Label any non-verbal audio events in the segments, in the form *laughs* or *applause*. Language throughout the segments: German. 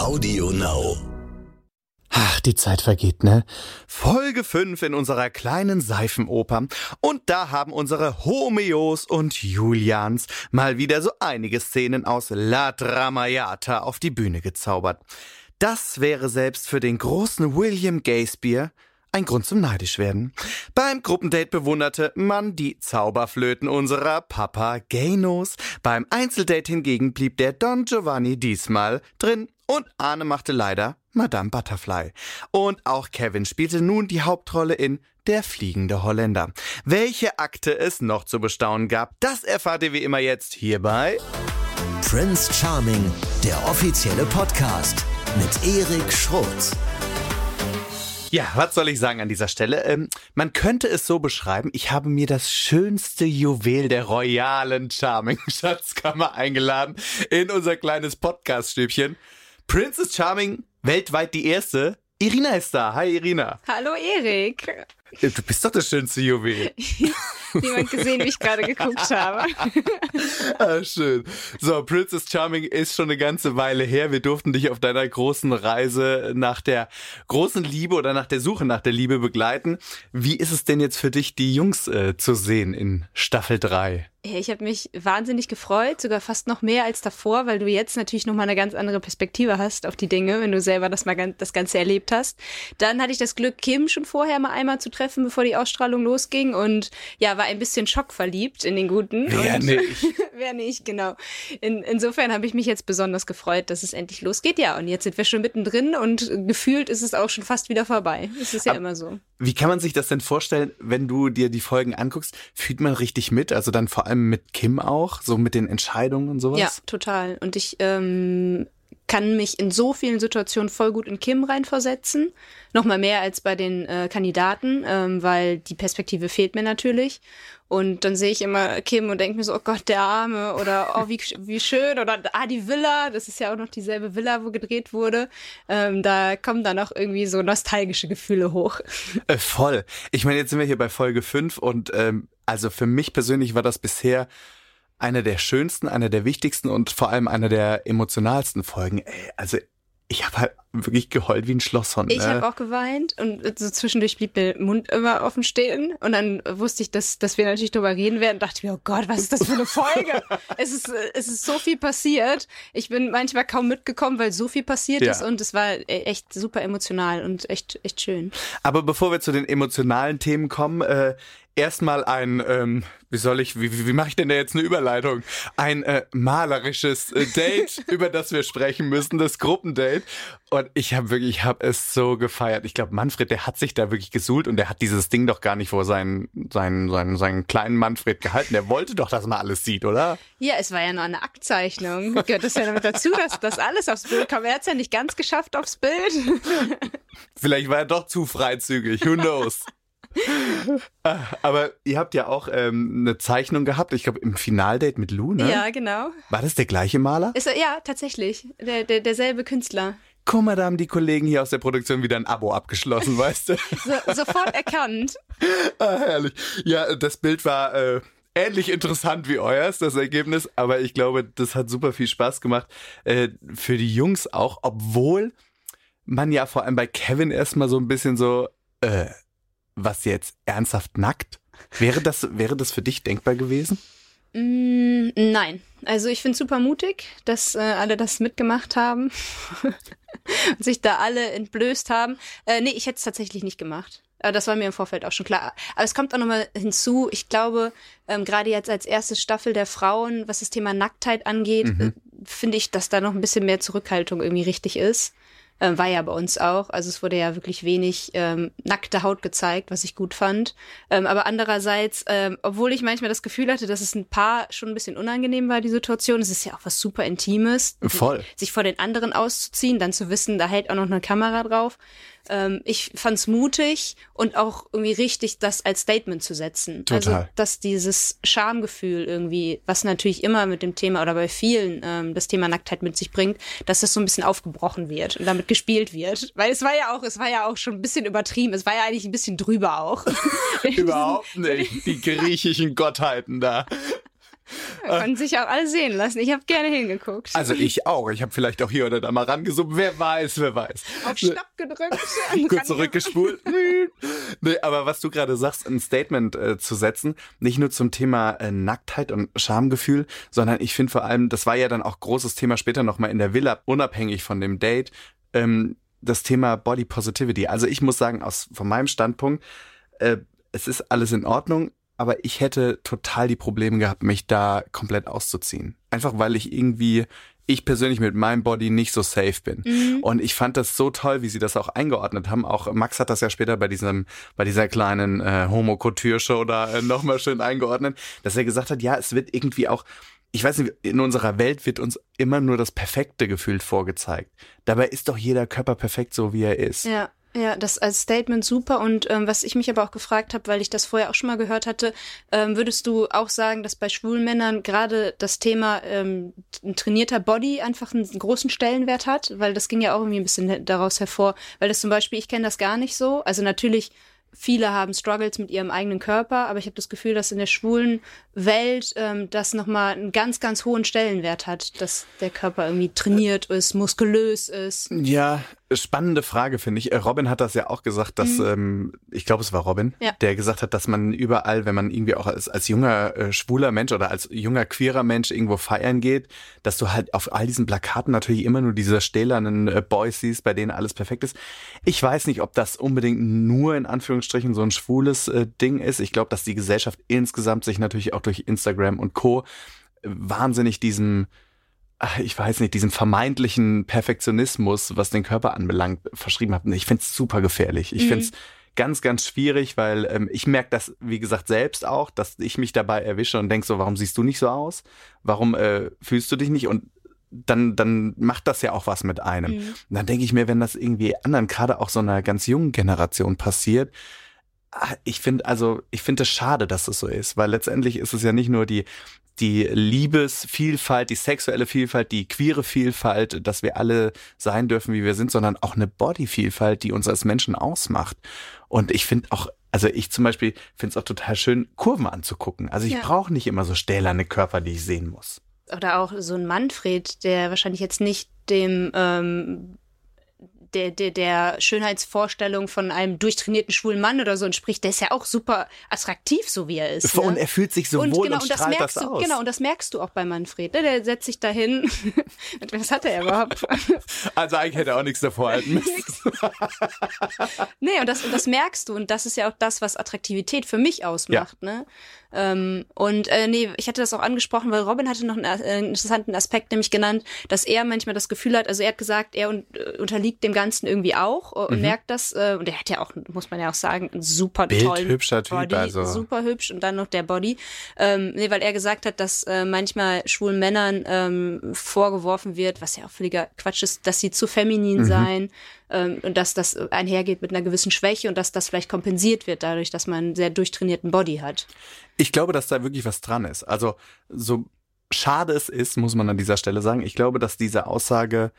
Audio Now. Ach, die Zeit vergeht, ne? Folge 5 in unserer kleinen Seifenoper. Und da haben unsere Homeos und Julians mal wieder so einige Szenen aus La Tramayata auf die Bühne gezaubert. Das wäre selbst für den großen William Gayspear ein Grund zum neidisch werden. Beim Gruppendate bewunderte man die Zauberflöten unserer Papagenos. Beim Einzeldate hingegen blieb der Don Giovanni diesmal drin und Arne machte leider Madame Butterfly. Und auch Kevin spielte nun die Hauptrolle in Der fliegende Holländer. Welche Akte es noch zu bestaunen gab, das erfahrt ihr wie immer jetzt hierbei. Prince Charming, der offizielle Podcast mit Erik Schrotz. Ja, was soll ich sagen an dieser Stelle? Ähm, man könnte es so beschreiben, ich habe mir das schönste Juwel der royalen Charming-Schatzkammer eingeladen in unser kleines Podcast-Stübchen. Princess Charming, weltweit die erste. Irina ist da. Hi Irina. Hallo Erik. Du bist doch das schönste Juwel. *laughs* Niemand gesehen, wie ich gerade geguckt habe. *laughs* ah, schön. So, Princess Charming ist schon eine ganze Weile her. Wir durften dich auf deiner großen Reise nach der großen Liebe oder nach der Suche nach der Liebe begleiten. Wie ist es denn jetzt für dich, die Jungs äh, zu sehen in Staffel 3? Ich habe mich wahnsinnig gefreut, sogar fast noch mehr als davor, weil du jetzt natürlich noch mal eine ganz andere Perspektive hast auf die Dinge, wenn du selber das mal das Ganze erlebt hast. Dann hatte ich das Glück, Kim schon vorher mal einmal zu treffen, bevor die Ausstrahlung losging und ja, war ein bisschen schockverliebt in den Guten. Wer und nicht? *laughs* Wer nicht, genau. In, insofern habe ich mich jetzt besonders gefreut, dass es endlich losgeht. Ja, und jetzt sind wir schon mittendrin und gefühlt ist es auch schon fast wieder vorbei. Es ist ja Aber immer so. Wie kann man sich das denn vorstellen, wenn du dir die Folgen anguckst? Fühlt man richtig mit? Also dann vor allem mit Kim auch, so mit den Entscheidungen und sowas? Ja, total. Und ich ähm, kann mich in so vielen Situationen voll gut in Kim reinversetzen. Nochmal mehr als bei den äh, Kandidaten, ähm, weil die Perspektive fehlt mir natürlich. Und dann sehe ich immer Kim und denke mir so, oh Gott, der Arme oder oh, wie, wie schön oder ah, die Villa, das ist ja auch noch dieselbe Villa, wo gedreht wurde. Ähm, da kommen dann auch irgendwie so nostalgische Gefühle hoch. Äh, voll. Ich meine, jetzt sind wir hier bei Folge 5 und ähm, also für mich persönlich war das bisher eine der schönsten, eine der wichtigsten und vor allem eine der emotionalsten Folgen. Ey, also ich habe halt wirklich geheult wie ein Schlosshund. Ich ne? habe auch geweint und so zwischendurch blieb der Mund immer offen stehen und dann wusste ich, dass, dass wir natürlich darüber reden werden. Dachte mir, oh Gott, was ist das für eine Folge? *laughs* es ist es ist so viel passiert. Ich bin manchmal kaum mitgekommen, weil so viel passiert Ja. ist und es war echt super emotional und echt echt schön. Aber bevor wir zu den emotionalen Themen kommen, äh, erstmal ein, ähm, wie soll ich, wie, wie, mache ich denn da jetzt eine Überleitung? Ein äh, malerisches äh, Date, *laughs* über das wir sprechen müssen, das Gruppendate. Und ich habe wirklich, ich habe es so gefeiert. Ich glaube, Manfred, der hat sich da wirklich gesuhlt und der hat dieses Ding doch gar nicht vor seinen, seinen, seinen, seinen kleinen Manfred gehalten. Der wollte doch, dass man alles sieht, oder? Ja, es war ja nur eine Aktzeichnung. Gehört das ja damit dazu, dass das alles aufs Bild kam. Er hat es ja nicht ganz geschafft aufs Bild. *laughs* Vielleicht war er doch zu freizügig, who knows? Ah, Aber ihr habt ja auch ähm, eine Zeichnung gehabt, ich glaube im Finaldate mit Lou, ne? Ja, genau. War das der gleiche Maler? Ist, ja, tatsächlich. Der, der, derselbe Künstler. Guck mal, da haben die Kollegen hier aus der Produktion wieder ein Abo abgeschlossen, *laughs* weißt du? So, sofort erkannt. ah, herrlich. Ja, das Bild war äh, ähnlich interessant wie euers, das Ergebnis, aber ich glaube, das hat super viel Spaß gemacht. Äh, für die Jungs auch, obwohl man ja vor allem bei Kevin erstmal so ein bisschen so, äh, was jetzt ernsthaft nackt? Wäre das, wäre das für dich denkbar gewesen? Mm, nein. Also ich finde super mutig, dass äh, alle das mitgemacht haben *laughs* und sich da alle entblößt haben. Äh, nee, ich hätte es tatsächlich nicht gemacht. Aber das war mir im Vorfeld auch schon klar. Aber es kommt auch nochmal hinzu, ich glaube, ähm, gerade jetzt als erste Staffel der Frauen, was das Thema Nacktheit angeht, äh, finde ich, dass da noch ein bisschen mehr Zurückhaltung irgendwie richtig ist. Ähm, war ja bei uns auch. Also es wurde ja wirklich wenig ähm, nackte Haut gezeigt, was ich gut fand. Ähm, aber andererseits, ähm, obwohl ich manchmal das Gefühl hatte, dass es ein paar schon ein bisschen unangenehm war, die Situation, es ist ja auch was super Intimes. Voll. Sich vor den anderen auszuziehen, dann zu wissen, da hält auch noch eine Kamera drauf. Ähm, ich fand's mutig und auch irgendwie richtig, das als Statement zu setzen. Total. Also, dass dieses Schamgefühl irgendwie, was natürlich immer mit dem Thema oder bei vielen ähm, das Thema Nacktheit mit sich bringt, dass das so ein bisschen aufgebrochen wird und damit gespielt wird. Weil es war ja auch, es war ja auch schon ein bisschen übertrieben. Es war ja eigentlich ein bisschen drüber auch. *laughs* Überhaupt nicht. Die griechischen Gottheiten da. Konnten sich auch alle sehen lassen. Ich habe gerne hingeguckt. Also ich auch. Ich habe vielleicht auch hier oder da mal rangesummt. Wer weiß, wer weiß. Auf Stopp gedrückt. *laughs* Kurz zurückgespult. *laughs* nee, aber was du gerade sagst, ein Statement äh, zu setzen, nicht nur zum Thema äh, Nacktheit und Schamgefühl, sondern ich finde vor allem, das war ja dann auch großes Thema später nochmal in der Villa, unabhängig von dem Date, ähm, das Thema Body Positivity. Also ich muss sagen, aus von meinem Standpunkt, äh, es ist alles in Ordnung, aber ich hätte total die Probleme gehabt, mich da komplett auszuziehen. Einfach weil ich irgendwie ich persönlich mit meinem Body nicht so safe bin. Mhm. Und ich fand das so toll, wie sie das auch eingeordnet haben. Auch Max hat das ja später bei diesem, bei dieser kleinen äh, homo show da äh, nochmal schön eingeordnet, dass er gesagt hat, ja, es wird irgendwie auch ich weiß nicht, in unserer Welt wird uns immer nur das Perfekte gefühlt vorgezeigt. Dabei ist doch jeder Körper perfekt, so wie er ist. Ja. Ja, das als Statement super. Und ähm, was ich mich aber auch gefragt habe, weil ich das vorher auch schon mal gehört hatte, ähm, würdest du auch sagen, dass bei schwulen Männern gerade das Thema ähm, ein trainierter Body einfach einen großen Stellenwert hat? Weil das ging ja auch irgendwie ein bisschen daraus hervor. Weil das zum Beispiel, ich kenne das gar nicht so. Also natürlich viele haben Struggles mit ihrem eigenen Körper, aber ich habe das Gefühl, dass in der schwulen Welt ähm, das nochmal einen ganz, ganz hohen Stellenwert hat, dass der Körper irgendwie trainiert ist, muskulös ist. Ja, spannende Frage, finde ich. Äh, Robin hat das ja auch gesagt, dass, mhm. ähm, ich glaube, es war Robin, ja. der gesagt hat, dass man überall, wenn man irgendwie auch als, als junger äh, schwuler Mensch oder als junger queerer Mensch irgendwo feiern geht, dass du halt auf all diesen Plakaten natürlich immer nur diese stählernen äh, Boys siehst, bei denen alles perfekt ist. Ich weiß nicht, ob das unbedingt nur in Anführungsstrichen so ein schwules äh, Ding ist. Ich glaube, dass die Gesellschaft insgesamt sich natürlich auch durch Instagram und Co. wahnsinnig diesem ich weiß nicht, diesen vermeintlichen Perfektionismus, was den Körper anbelangt, verschrieben habe. Ich finde es super gefährlich. Ich mhm. finde es ganz, ganz schwierig, weil ähm, ich merke das, wie gesagt, selbst auch, dass ich mich dabei erwische und denk so, warum siehst du nicht so aus? Warum äh, fühlst du dich nicht? Und dann, dann macht das ja auch was mit einem. Mhm. Und dann denke ich mir, wenn das irgendwie anderen, gerade auch so einer ganz jungen Generation passiert, ich finde also, ich finde es schade, dass es so ist, weil letztendlich ist es ja nicht nur die die Liebesvielfalt, die sexuelle Vielfalt, die queere Vielfalt, dass wir alle sein dürfen, wie wir sind, sondern auch eine Bodyvielfalt, die uns als Menschen ausmacht. Und ich finde auch, also ich zum Beispiel finde es auch total schön, Kurven anzugucken. Also ich ja. brauche nicht immer so stählerne Körper, die ich sehen muss. Oder auch so ein Manfred, der wahrscheinlich jetzt nicht dem ähm, der, der, der Schönheitsvorstellung von einem durchtrainierten schwulen Mann oder so entspricht, der ist ja auch super attraktiv, so wie er ist. Ne? Und er fühlt sich so und wohl genau, und, und das merkst das du, aus. Genau, und das merkst du auch bei Manfred. Ne? Der setzt sich dahin. *laughs* Was hat er überhaupt? *laughs* Also eigentlich hätte er auch nichts davor halten müssen. nee, und das, und das merkst du. Und das ist ja auch das, was Attraktivität für mich ausmacht. Ja. Ne? Ähm, und äh, nee, ich hatte das auch angesprochen, weil Robin hatte noch einen, äh, interessanten Aspekt nämlich genannt, dass er manchmal das Gefühl hat, also er hat gesagt, er un äh, unterliegt dem Ganzen irgendwie auch äh, und mhm. merkt das. Äh, und er hat ja auch, muss man ja auch sagen, einen super tollen hübscher Typ, Body, also. super hübsch und dann noch der Body. Ähm, nee, weil er gesagt hat, dass äh, manchmal schwulen Männern ähm, vorgeworfen wird, was ja auch völliger Quatsch ist, dass sie zu feminin mhm. seien ähm, und dass das einhergeht mit einer gewissen Schwäche und dass das vielleicht kompensiert wird dadurch, dass man einen sehr durchtrainierten Body hat. Ich glaube, dass da wirklich was dran ist. Also so schade es ist, muss man an dieser Stelle sagen. Ich glaube, dass diese Aussage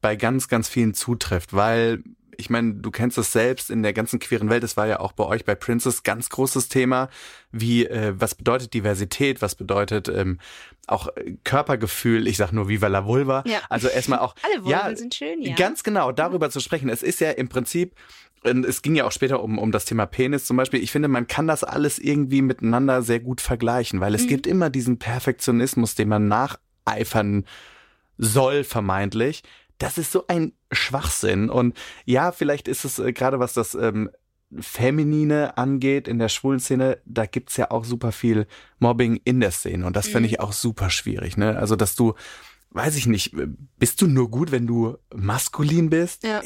bei ganz, ganz vielen zutrifft, weil ich meine, du kennst es selbst in der ganzen queeren Welt. Es war ja auch bei euch bei Princess ganz großes Thema, wie äh, was bedeutet Diversität, was bedeutet ähm, auch äh, Körpergefühl. Ich sag nur Viva la Vulva. Ja. Also erstmal auch. *laughs* Alle Vulven ja, sind schön, ja. Ganz genau darüber zu sprechen. Es ist ja im Prinzip es ging ja auch später um, um das Thema Penis zum Beispiel. Ich finde, man kann das alles irgendwie miteinander sehr gut vergleichen, weil es mhm. gibt immer diesen Perfektionismus, den man nacheifern soll, vermeintlich. Das ist so ein Schwachsinn. Und ja, vielleicht ist es äh, gerade was das ähm, Feminine angeht in der schwulen Szene, da gibt's ja auch super viel Mobbing in der Szene. Und das mhm. finde ich auch super schwierig. Ne? Also, dass du, weiß ich nicht, bist du nur gut, wenn du maskulin bist? Ja.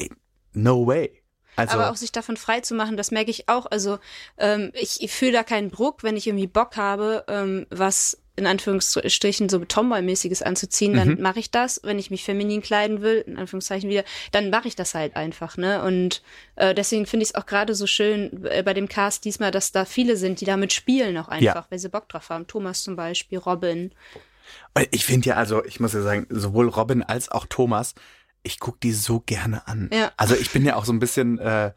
No way. Also, aber auch sich davon frei zu machen, das merke ich auch. Also ähm, ich, ich fühle da keinen Druck, wenn ich irgendwie Bock habe, ähm, was in Anführungsstrichen so Tomboy-mäßiges anzuziehen, dann mhm. mache ich das. Wenn ich mich feminin kleiden will, in Anführungszeichen wieder, dann mache ich das halt einfach, ne? Und äh, deswegen finde ich es auch gerade so schön äh, bei dem Cast diesmal, dass da viele sind, die damit spielen auch einfach, ja. weil sie Bock drauf haben. Thomas zum Beispiel, Robin. Ich finde ja, also ich muss ja sagen, sowohl Robin als auch Thomas ich gucke die so gerne an. Ja. Also ich bin ja auch so ein bisschen, äh,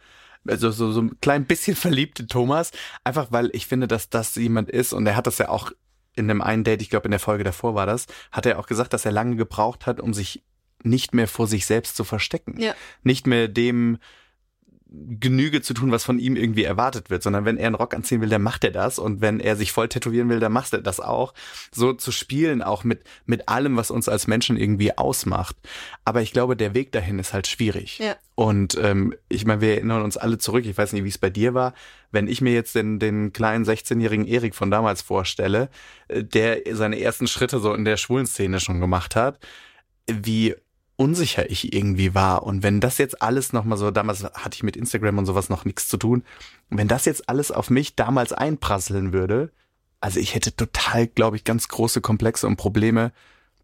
also so, so ein klein bisschen *laughs* verliebt in Thomas, einfach weil ich finde, dass das jemand ist und er hat das ja auch in dem einen Date, ich glaube in der Folge davor war das, hat er auch gesagt, dass er lange gebraucht hat, um sich nicht mehr vor sich selbst zu verstecken. Ja. Nicht mehr dem Genüge zu tun, was von ihm irgendwie erwartet wird, sondern wenn er einen Rock anziehen will, dann macht er das und wenn er sich voll tätowieren will, dann macht er das auch. So zu spielen, auch mit, mit allem, was uns als Menschen irgendwie ausmacht. Aber ich glaube, der Weg dahin ist halt schwierig. Ja. Und ähm, ich meine, wir erinnern uns alle zurück, ich weiß nicht, wie es bei dir war, wenn ich mir jetzt den, den kleinen 16-jährigen Erik von damals vorstelle, äh, der seine ersten Schritte so in der schwulen Szene schon gemacht hat, wie unsicher ich irgendwie war. Und wenn das jetzt alles nochmal so, damals hatte ich mit Instagram und sowas noch nichts zu tun, wenn das jetzt alles auf mich damals einprasseln würde, also ich hätte total, glaube ich, ganz große Komplexe und Probleme,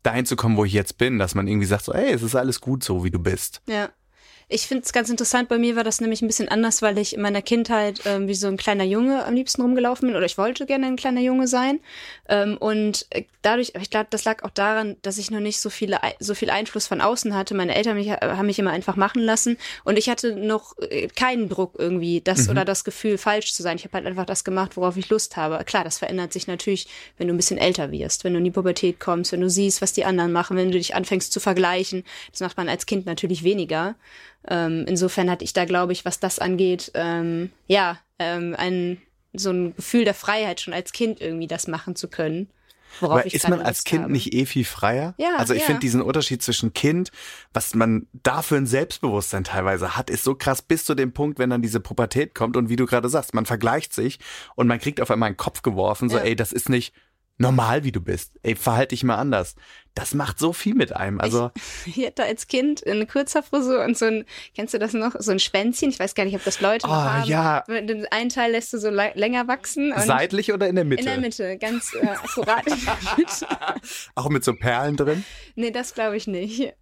dahin zu kommen, wo ich jetzt bin, dass man irgendwie sagt so, ey, es ist alles gut so, wie du bist. Ja. Ich finde es ganz interessant, bei mir war das nämlich ein bisschen anders, weil ich in meiner Kindheit ähm, wie so ein kleiner Junge am liebsten rumgelaufen bin oder ich wollte gerne ein kleiner Junge sein. Ähm, und äh, dadurch, ich glaube, das lag auch daran, dass ich noch nicht so, viele, so viel Einfluss von außen hatte. Meine Eltern mich, haben mich immer einfach machen lassen und ich hatte noch äh, keinen Druck irgendwie, das mhm. oder das Gefühl, falsch zu sein. Ich habe halt einfach das gemacht, worauf ich Lust habe. Klar, das verändert sich natürlich, wenn du ein bisschen älter wirst, wenn du in die Pubertät kommst, wenn du siehst, was die anderen machen, wenn du dich anfängst zu vergleichen. Das macht man als Kind natürlich weniger. Ähm, insofern hatte ich da, glaube ich, was das angeht, ähm, ja, ähm, ein so ein Gefühl der Freiheit schon als Kind irgendwie das machen zu können. Worauf Aber ist man als Kind habe. nicht eh viel freier? Ja, also ich ja. finde diesen Unterschied zwischen Kind, was man dafür ein Selbstbewusstsein teilweise hat, ist so krass bis zu dem Punkt, wenn dann diese Pubertät kommt und wie du gerade sagst, man vergleicht sich und man kriegt auf einmal einen Kopf geworfen, so ja. ey, das ist nicht normal, wie du bist. Ey, verhalte dich mal anders das macht so viel mit einem. Also ich, *laughs* ich hatte als Kind eine kurzer Frisur und so ein, kennst du das noch, so ein Spänzchen? Ich weiß gar nicht, ob das Leute oh, noch haben. ja. Den einen Teil lässt du so länger wachsen. Seitlich oder in der Mitte? In der Mitte, ganz äh, akkurat in der *laughs* Mitte. Auch mit so Perlen drin? Nee, das glaube ich nicht.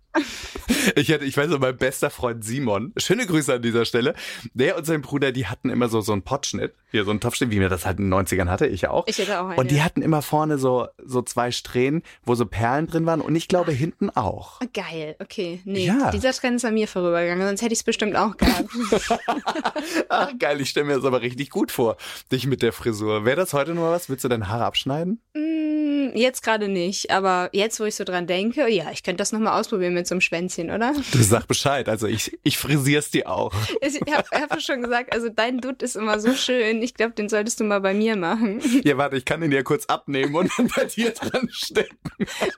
Ich hatte, ich weiß noch, mein bester Freund Simon, schöne Grüße an dieser Stelle, der und sein Bruder, die hatten immer so, so einen Potschnitt, hier so einen Topfschnitt, wie mir das halt in den 90ern hatte, ich auch. Ich hatte auch einen, Und die hatten immer vorne so, so zwei Strähnen, wo so Perlen drin waren und ich glaube hinten auch. Ah, geil, okay. Nee, ja. dieser Trend ist an mir vorübergegangen, sonst hätte ich es bestimmt auch gehabt. *laughs* Ach geil, ich stelle mir das aber richtig gut vor, dich mit der Frisur. Wäre das heute nur was? Willst du deine Haare abschneiden? Mm, jetzt gerade nicht, aber jetzt, wo ich so dran denke, ja, ich könnte das nochmal ausprobieren mit so einem Schwänzchen, oder? Du sag Bescheid, also ich, ich frisier's dir auch. Ich habe hab schon gesagt, also dein Dutt ist immer so schön, ich glaube, den solltest du mal bei mir machen. Ja, warte, ich kann ihn ja kurz abnehmen und dann bei dir dran stecken.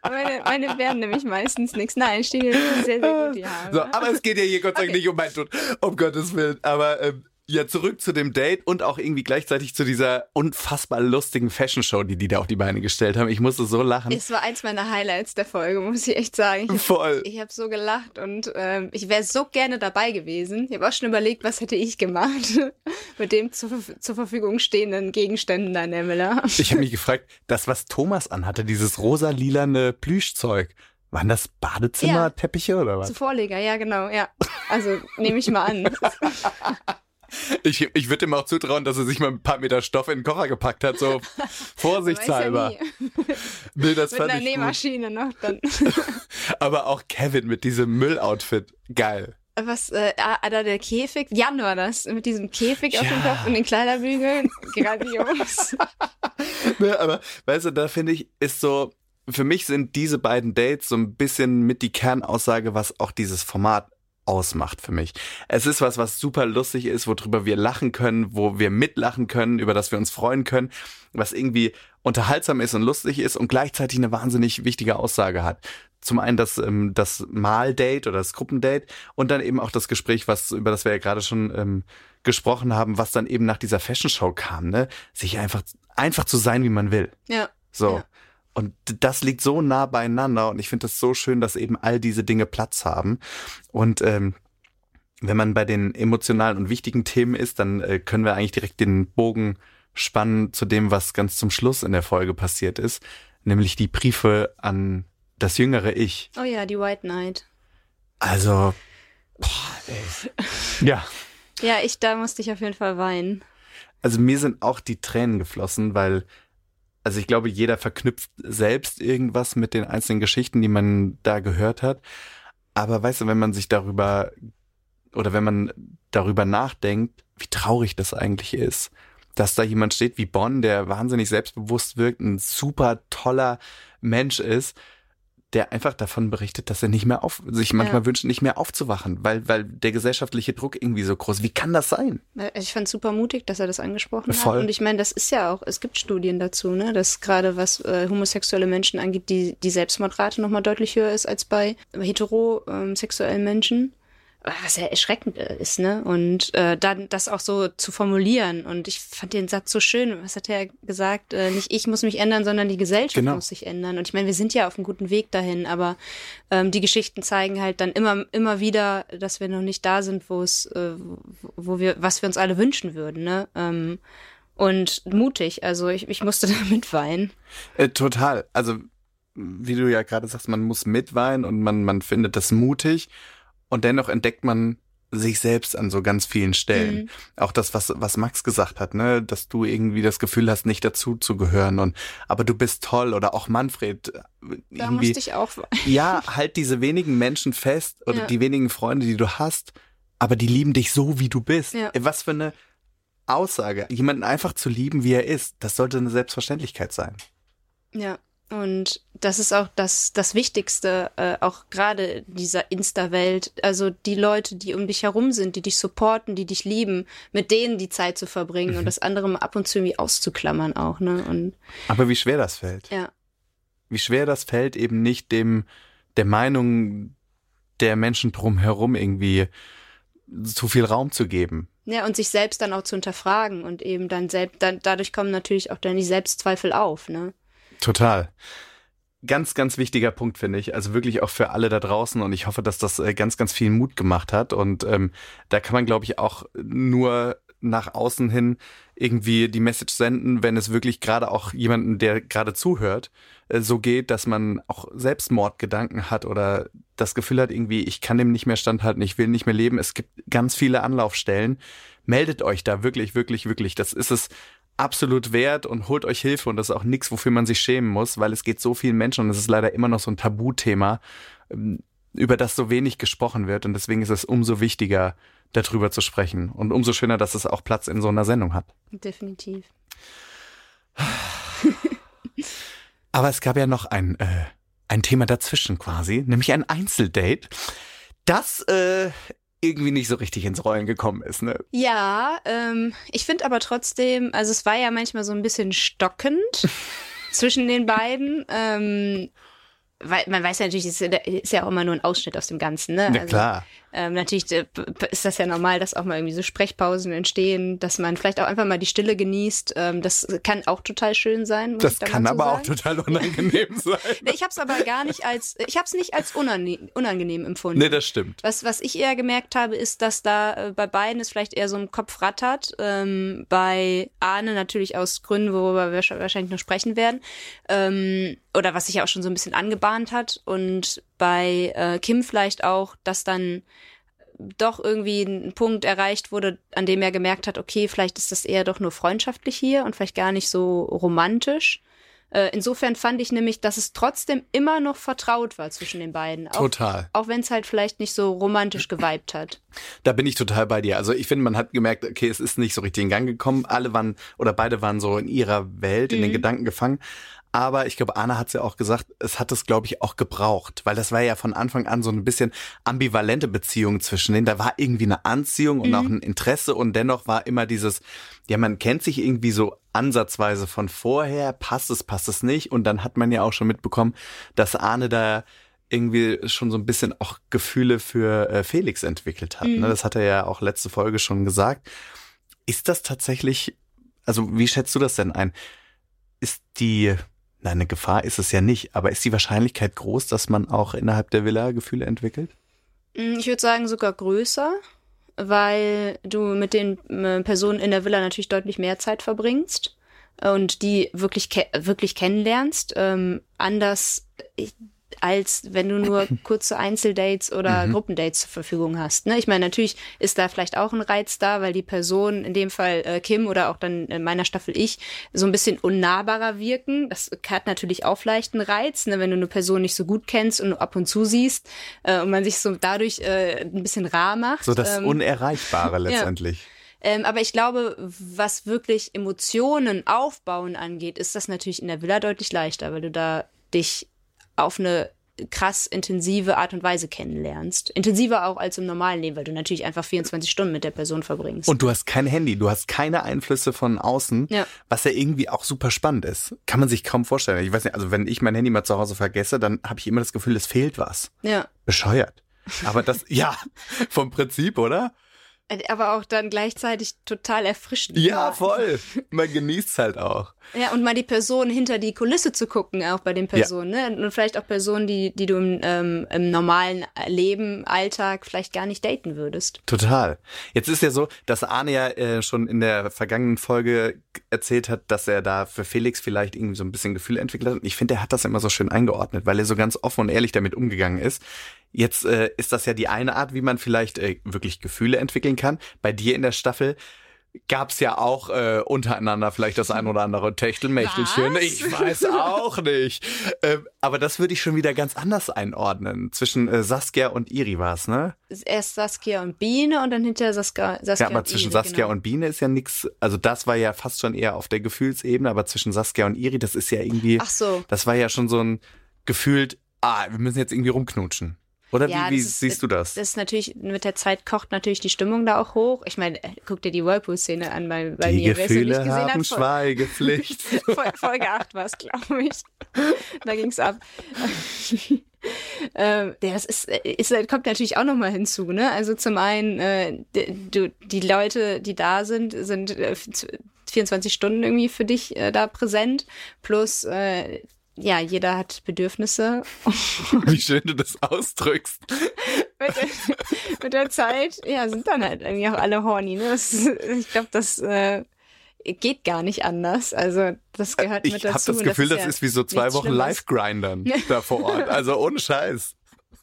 Meine, meine werden nämlich meistens nichts. Nein, stehen hier sehr, sehr gut die Haare. So, aber es geht ja hier Gott sei Dank okay. nicht um mein Dutt, um Gottes Willen. Aber ähm, ja, zurück zu dem Date und auch irgendwie gleichzeitig zu dieser unfassbar lustigen Fashion Show, die die da auf die Beine gestellt haben. Ich musste so lachen. Es war eins meiner Highlights der Folge, muss ich echt sagen. Voll. Ich habe so gelacht und ähm, ich wäre so gerne dabei gewesen. Ich habe auch schon überlegt, was hätte ich gemacht *laughs* mit dem zur, zur Verfügung stehenden Gegenständen da in der Villa. Ich habe mich gefragt, das, was Thomas anhatte, dieses rosa-lilane Plüschzeug, waren das Badezimmerteppiche ja, oder was? Zu Vorleger, ja, genau, ja. Also nehme ich mal an. *laughs* Ich, ich würde ihm auch zutrauen, dass er sich mal ein paar Meter Stoff in den Kocher gepackt hat, so *laughs* vorsichtshalber. Ja *laughs* nee, das mit fand einer ich Nähmaschine gut. noch dann. *laughs* Aber auch Kevin mit diesem Mülloutfit, geil. Was, äh, ah, da der Käfig, Jan war das, mit diesem Käfig ja. auf dem Kopf und den Kleiderbügeln, grandios. ne, aber, weißt du, da finde ich, ist so, für mich sind diese beiden Dates so ein bisschen mit die Kernaussage, was auch dieses Format ausmacht für mich. Es ist was, was super lustig ist, worüber wir lachen können, wo wir mitlachen können, über das wir uns freuen können, was irgendwie unterhaltsam ist und lustig ist und gleichzeitig eine wahnsinnig wichtige Aussage hat. Zum einen das, ähm, das Mal-Date oder das Gruppendate und dann eben auch das Gespräch, was, über das wir ja gerade schon ähm, gesprochen haben, was dann eben nach dieser Fashion Show kam, ne? Sich einfach, einfach zu sein, wie man will. Ja. So. Ja. Und das liegt so nah beieinander und ich finde es so schön, dass eben all diese Dinge Platz haben. Und ähm, wenn man bei den emotionalen und wichtigen Themen ist, dann äh, können wir eigentlich direkt den Bogen spannen zu dem, was ganz zum Schluss in der Folge passiert ist, nämlich die Briefe an das jüngere Ich. Oh ja, die White Knight. Also, boah, ey. ja. Ja, ich, da musste ich auf jeden Fall weinen. Also mir sind auch die Tränen geflossen, weil also ich glaube, jeder verknüpft selbst irgendwas mit den einzelnen Geschichten, die man da gehört hat. Aber weißt du, wenn man sich darüber oder wenn man darüber nachdenkt, wie traurig das eigentlich ist, dass da jemand steht wie Bonn, der wahnsinnig selbstbewusst wirkt, ein super toller Mensch ist, der einfach davon berichtet, dass er nicht mehr auf, sich manchmal ja. wünscht, nicht mehr aufzuwachen, weil, weil der gesellschaftliche Druck irgendwie so groß. Wie kann das sein? Ich fand es super mutig, dass er das angesprochen Voll. hat. Und ich meine, das ist ja auch, es gibt Studien dazu, ne, dass gerade was äh, homosexuelle Menschen angeht, die, die Selbstmordrate nochmal deutlich höher ist als bei heterosexuellen ähm, Menschen was ja erschreckend ist, ne? Und äh, dann das auch so zu formulieren. Und ich fand den Satz so schön. Was hat er gesagt? Äh, nicht ich muss mich ändern, sondern die Gesellschaft genau. muss sich ändern. Und ich meine, wir sind ja auf einem guten Weg dahin, aber ähm, die Geschichten zeigen halt dann immer, immer wieder, dass wir noch nicht da sind, wo es, äh, wo wir, was wir uns alle wünschen würden, ne? Ähm, und mutig. Also ich, ich musste *laughs* da mitweinen. Äh, total. Also wie du ja gerade sagst, man muss mitweinen und man, man findet das mutig. Und dennoch entdeckt man sich selbst an so ganz vielen Stellen. Mhm. Auch das, was, was Max gesagt hat, ne, dass du irgendwie das Gefühl hast, nicht dazu zu gehören und, aber du bist toll oder auch Manfred. Da musste ich auch. *laughs* Ja, halt diese wenigen Menschen fest oder ja. die wenigen Freunde, die du hast, aber die lieben dich so, wie du bist. Ja. Was für eine Aussage. Jemanden einfach zu lieben, wie er ist, das sollte eine Selbstverständlichkeit sein. Ja, und das ist auch das, das Wichtigste, äh, auch gerade dieser Insta-Welt. Also die Leute, die um dich herum sind, die dich supporten, die dich lieben, mit denen die Zeit zu verbringen mhm. und das andere mal ab und zu irgendwie auszuklammern auch, ne? Und, Aber wie schwer das fällt. Ja. Wie schwer das fällt, eben nicht dem, der Meinung der Menschen drumherum irgendwie zu viel Raum zu geben. Ja, und sich selbst dann auch zu hinterfragen und eben dann selbst, dann, dadurch kommen natürlich auch dann die Selbstzweifel auf, ne? Total. Ganz, ganz wichtiger Punkt, finde ich. Also wirklich auch für alle da draußen. Und ich hoffe, dass das äh, ganz, ganz viel Mut gemacht hat. Und ähm, da kann man, glaube ich, auch nur nach außen hin irgendwie die Message senden, wenn es wirklich gerade auch jemanden, der gerade zuhört, äh, so geht, dass man auch Selbstmordgedanken hat oder das Gefühl hat, irgendwie, ich kann dem nicht mehr standhalten, ich will nicht mehr leben. Es gibt ganz viele Anlaufstellen. Meldet euch da wirklich, wirklich, wirklich. Das ist es absolut wert und holt euch Hilfe und das ist auch nichts, wofür man sich schämen muss, weil es geht so vielen Menschen und es ist leider immer noch so ein Tabuthema, ähm, über das so wenig gesprochen wird und deswegen ist es umso wichtiger, darüber zu sprechen und umso schöner, dass es auch Platz in so einer Sendung hat. Definitiv. *laughs* Aber es gab ja noch ein, äh, ein Thema dazwischen quasi, nämlich ein Einzeldate. Das äh, irgendwie nicht so richtig ins Rollen gekommen ist, ne? Ja, ähm, ich finde aber trotzdem, also es war ja manchmal so ein bisschen stockend *laughs* zwischen den beiden. Ähm, weil man weiß ja natürlich, es ist ja auch immer nur ein Ausschnitt aus dem Ganzen, ne? Ja, also, klar. Ähm, natürlich äh, ist das ja normal, dass auch mal irgendwie so Sprechpausen entstehen, dass man vielleicht auch einfach mal die Stille genießt. Ähm, das kann auch total schön sein. das da kann aber sagen. auch total unangenehm *laughs* sein. nee, ich habe es aber gar nicht als, ich habe es nicht als unangenehm, unangenehm empfunden. Nee, das stimmt. Was, was ich eher gemerkt habe, ist, dass da äh, bei beiden es vielleicht eher so im Kopf rattert. Ähm, bei Arne natürlich aus Gründen, worüber wir wahrscheinlich noch sprechen werden. Ähm, oder was sich ja auch schon so ein bisschen angebahnt hat. Und bei äh, Kim vielleicht auch, dass dann doch irgendwie ein Punkt erreicht wurde, an dem er gemerkt hat, okay, vielleicht ist das eher doch nur freundschaftlich hier und vielleicht gar nicht so romantisch. Äh, insofern fand ich nämlich, dass es trotzdem immer noch vertraut war zwischen den beiden. Auch, total. Auch wenn es halt vielleicht nicht so romantisch geweibt hat. Da bin ich total bei dir. Also ich finde, man hat gemerkt, okay, es ist nicht so richtig in Gang gekommen. Alle waren oder beide waren so in ihrer Welt, in mhm. den Gedanken gefangen. Aber ich glaube, Anna hat es ja auch gesagt, es hat es, glaube ich, auch gebraucht, weil das war ja von Anfang an so ein bisschen ambivalente Beziehung zwischen denen. Da war irgendwie eine Anziehung und mhm. auch ein Interesse und dennoch war immer dieses, ja, man kennt sich irgendwie so ansatzweise von vorher, passt es, passt es nicht. Und dann hat man ja auch schon mitbekommen, dass Arne da irgendwie schon so ein bisschen auch Gefühle für äh, Felix entwickelt hat. Ne? Mhm. Ne? Das hat er ja auch letzte Folge schon gesagt. Ist das tatsächlich, also wie schätzt du das denn ein? Ist die na, eine Gefahr ist es ja nicht, aber ist die Wahrscheinlichkeit groß, dass man auch innerhalb der Villa Gefühle entwickelt? Mm, ich würde sagen sogar größer, weil du mit den äh, Personen in der Villa natürlich deutlich mehr Zeit verbringst und die wirklich wirklich kennenlernst. Ähm, anders, als wenn du nur *laughs* kurze Einzeldates oder mhm. Gruppendates zur Verfügung hast. Ne? Ich meine, natürlich ist da vielleicht auch ein Reiz da, weil die Person, in dem Fall äh, Kim oder auch dann in meiner Staffel ich, so ein bisschen unnahbarer wirken. Das hat natürlich auch vielleicht einen Reiz, ne? wenn du eine Person nicht so gut kennst und ab und zu siehst äh, und man sich so dadurch äh, ein bisschen rar macht. So das ähm, Unerreichbare *laughs* letztendlich. Ja. Ähm, aber ich glaube, was wirklich Emotionen aufbauen angeht, ist das natürlich in der Villa deutlich leichter, weil du da dich auf eine krass intensive Art und Weise kennenlernst. Intensiver auch als im normalen Leben, weil du natürlich einfach 24 Stunden mit der Person verbringst. Und du hast kein Handy, du hast keine Einflüsse von außen, Ja. was ja irgendwie auch super spannend ist. Kann man sich kaum vorstellen. Ich weiß nicht, also wenn ich mein Handy mal zu Hause vergesse, dann habe ich immer das Gefühl, es fehlt was. ja. Bescheuert. Aber das, *laughs* ja, vom Prinzip, oder? Aber auch dann gleichzeitig total erfrischend. Ja, voll. *laughs* Man genießt halt auch. Ja, und mal die Person hinter die Kulisse zu gucken, auch bei den Personen, ne? Und vielleicht auch Personen, die, die du im, ähm, im normalen Leben, Alltag vielleicht gar nicht daten würdest. Total. Jetzt ist ja so, dass Arne ja äh, schon in der vergangenen Folge erzählt hat, dass er da für Felix vielleicht irgendwie so ein bisschen Gefühle entwickelt hat. Und ich finde, er hat das immer so schön eingeordnet, weil er so ganz offen und ehrlich damit umgegangen ist. Jetzt äh, ist das ja die eine Art, wie man vielleicht äh, wirklich Gefühle entwickeln kann. Bei dir in der Staffel gab's ja auch äh, untereinander vielleicht das ein oder andere Techtelmächtelchen. Was? Ich weiß auch nicht. Ähm, aber das würde ich schon wieder ganz anders einordnen. Zwischen äh, Saskia und Iri war's, ne? Erst Saskia und Biene und dann hinterher Saskia, Saskia Ja, aber und zwischen Iri, Saskia genau. und Biene ist ja nix. Also das war ja fast schon eher auf der Gefühlsebene, aber zwischen Saskia und Iri, das ist ja irgendwie, Ach so. das war ja schon so ein gefühlt, ah, wir müssen jetzt irgendwie rumknutschen. Oder Ja, wie, wie ist- siehst du das? Das ist natürlich, mit der Zeit kocht natürlich die Stimmung da auch hoch. Ich meine, guck dir die Whirlpool-Szene an bei, bei Die mir. Wer es Gefühle nicht gesehen haben hat, Schweigepflicht. *laughs* Fol- Folge 8 war es, glaube ich. Da ging's ab. *laughs* ähm, das ist, ist, kommt natürlich auch nochmal hinzu, ne? Also zum einen, äh, d- du, die Leute, die da sind, sind äh, 24 Stunden irgendwie für dich äh, da präsent. Plus, äh, ja, jeder hat Bedürfnisse. *laughs* wie schön du das ausdrückst. mit, der, mit der Zeit, ja, sind dann halt irgendwie auch alle horny. Ne? Das, ich glaube, das äh, geht gar nicht anders. Also das gehört Ich mit habe dazu. das Gefühl, das, ja ist wie so zwei Wochen. Live-Grindern *laughs* da vor Ort. Also ohne Scheiß.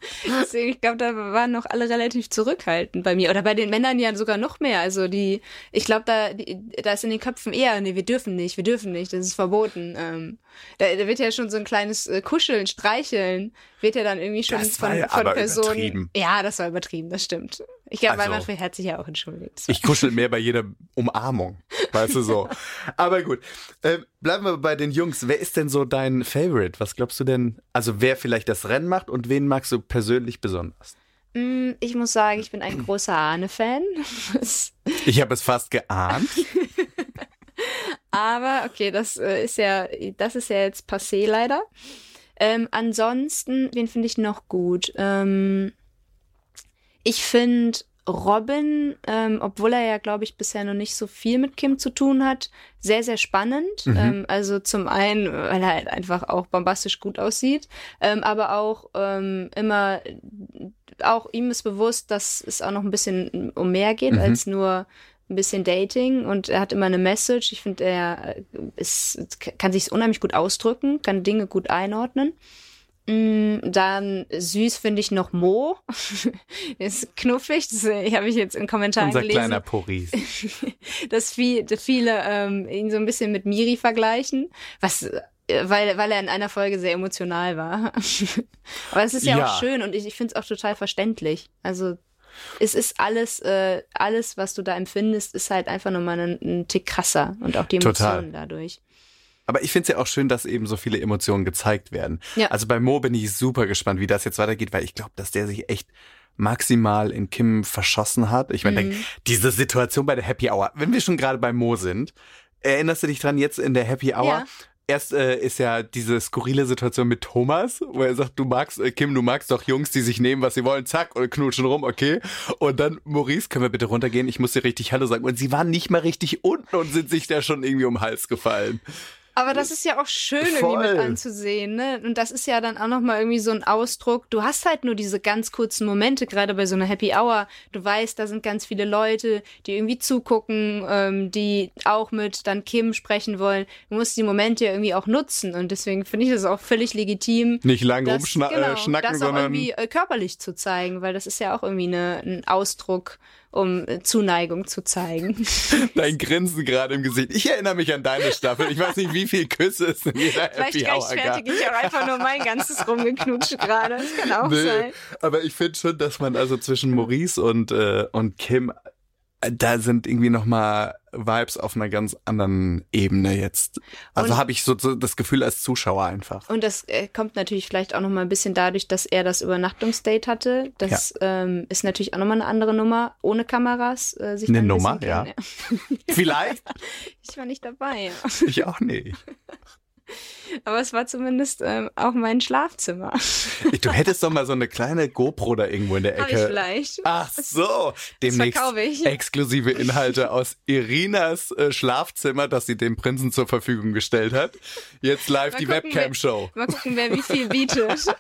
*laughs* Deswegen, ich glaube, da waren noch alle relativ zurückhaltend bei mir. Oder bei den Männern ja sogar noch mehr. Also die, ich glaube, da, die, da ist in den Köpfen eher, nee, wir dürfen nicht, wir dürfen nicht, das ist verboten. Ähm, da, da wird ja schon so ein kleines äh, Kuscheln, Streicheln, wird ja dann irgendwie schon Das war von, ja von aber Personen. übertrieben. Ja, das war übertrieben, das stimmt. Ich glaube, Also- Manfred hat sich ja auch entschuldigt. Ich kuschel mehr bei jeder Umarmung, weißt du so. *laughs* Aber gut, ähm, bleiben wir bei den Jungs. Wer ist denn so dein Favorite? Was glaubst du denn? Also wer vielleicht das Rennen macht und wen magst du persönlich besonders? Mm, Ich muss sagen, ich bin ein großer Ahne-Fan. *laughs* Ich habe es fast geahnt. *laughs* Aber okay, das äh, ist ja, das ist ja jetzt passé leider. Ähm, ansonsten, wen finde ich noch gut? Ähm, ich finde Robin, ähm, obwohl er ja, glaube ich, bisher noch nicht so viel mit Kim zu tun hat, sehr, sehr spannend. Mhm. Ähm, also zum einen, weil er halt einfach auch bombastisch gut aussieht, ähm, aber auch ähm, immer, auch ihm ist bewusst, dass es auch noch ein bisschen um mehr geht Mhm. als nur ein bisschen Dating und er hat immer eine Message. Ich finde, er äh, ist, kann sich unheimlich gut ausdrücken, kann Dinge gut einordnen. Mm, Dann süß finde ich noch Mo. *laughs* ist knuffig. Das äh, habe ich jetzt in Kommentaren Unser gelesen kleiner Paris. *laughs* dass viel, viele ähm, ihn so ein bisschen mit Miri vergleichen, was äh, weil, weil er in einer Folge sehr emotional war. *laughs* Aber es ist ja, Ja. auch schön und ich, ich finde es auch total verständlich. Also es ist alles, äh, alles, was du da empfindest, ist halt einfach nochmal ein, ein Tick krasser und auch die Total. Emotionen dadurch. Aber ich finde es ja auch schön, dass eben so viele Emotionen gezeigt werden. Ja. Also bei Mo bin ich super gespannt, wie das jetzt weitergeht, weil ich glaube, dass der sich echt maximal in Kim verschossen hat. Ich meine, Mhm. diese Situation bei der Happy Hour, wenn wir schon gerade bei Mo sind, erinnerst du dich dran, jetzt in der Happy Hour? Ja. Erst äh, ist ja diese skurrile Situation mit Thomas, wo er sagt, du magst, äh, Kim, du magst doch Jungs, die sich nehmen, was sie wollen, zack, und knutschen rum, okay. Und dann, Maurice, können wir bitte runtergehen? Ich muss dir richtig Hallo sagen. Und sie waren nicht mal richtig unten und sind sich da schon irgendwie um den Hals gefallen. Aber das ist ja auch schön irgendwie Voll. mit anzusehen, ne? Und das ist ja dann auch nochmal irgendwie so ein Ausdruck. Du hast halt nur diese ganz kurzen Momente, gerade bei so einer Happy Hour. Du weißt, da sind ganz viele Leute, die irgendwie zugucken, ähm, die auch mit dann Kim sprechen wollen. Du musst die Momente ja irgendwie auch nutzen. Und deswegen finde ich das auch völlig legitim. Nicht lang Das, rumschnacken, genau, äh, schnacken, das auch sondern irgendwie äh, körperlich zu zeigen, weil das ist ja auch irgendwie eine, ein Ausdruck, um äh, Zuneigung zu zeigen. *laughs* dein Grinsen gerade im Gesicht. Ich erinnere mich an deine Staffel. Ich weiß nicht, wie viele Küsse es in jeder Vielleicht Happy Hour gab. ich auch einfach nur mein ganzes Rumgeknutsche gerade. Das kann auch Nee, sein. aber ich finde schon, dass man also zwischen Maurice und, äh, und Kim da sind irgendwie nochmal Vibes auf einer ganz anderen Ebene jetzt. Also habe ich so, so, das Gefühl als Zuschauer einfach. Und das äh, kommt natürlich vielleicht auch nochmal ein bisschen dadurch, dass er das Übernachtungsdate hatte. Das ja. ähm, ist natürlich auch nochmal eine andere Nummer, ohne Kameras. Äh, sich eine ein Nummer, ja. *laughs* *laughs* vielleicht. ich war nicht dabei. Ich auch nicht. *laughs* Aber es war zumindest ähm, auch mein Schlafzimmer. Du hättest doch mal so eine kleine GoPro da irgendwo in der Ecke. Hab ich vielleicht. Ach so, demnächst ich. exklusive Inhalte aus Irinas äh, Schlafzimmer, das sie dem Prinzen zur Verfügung gestellt hat. Jetzt live mal die Webcam-Show. Mal gucken, wer wie viel bietet. *laughs*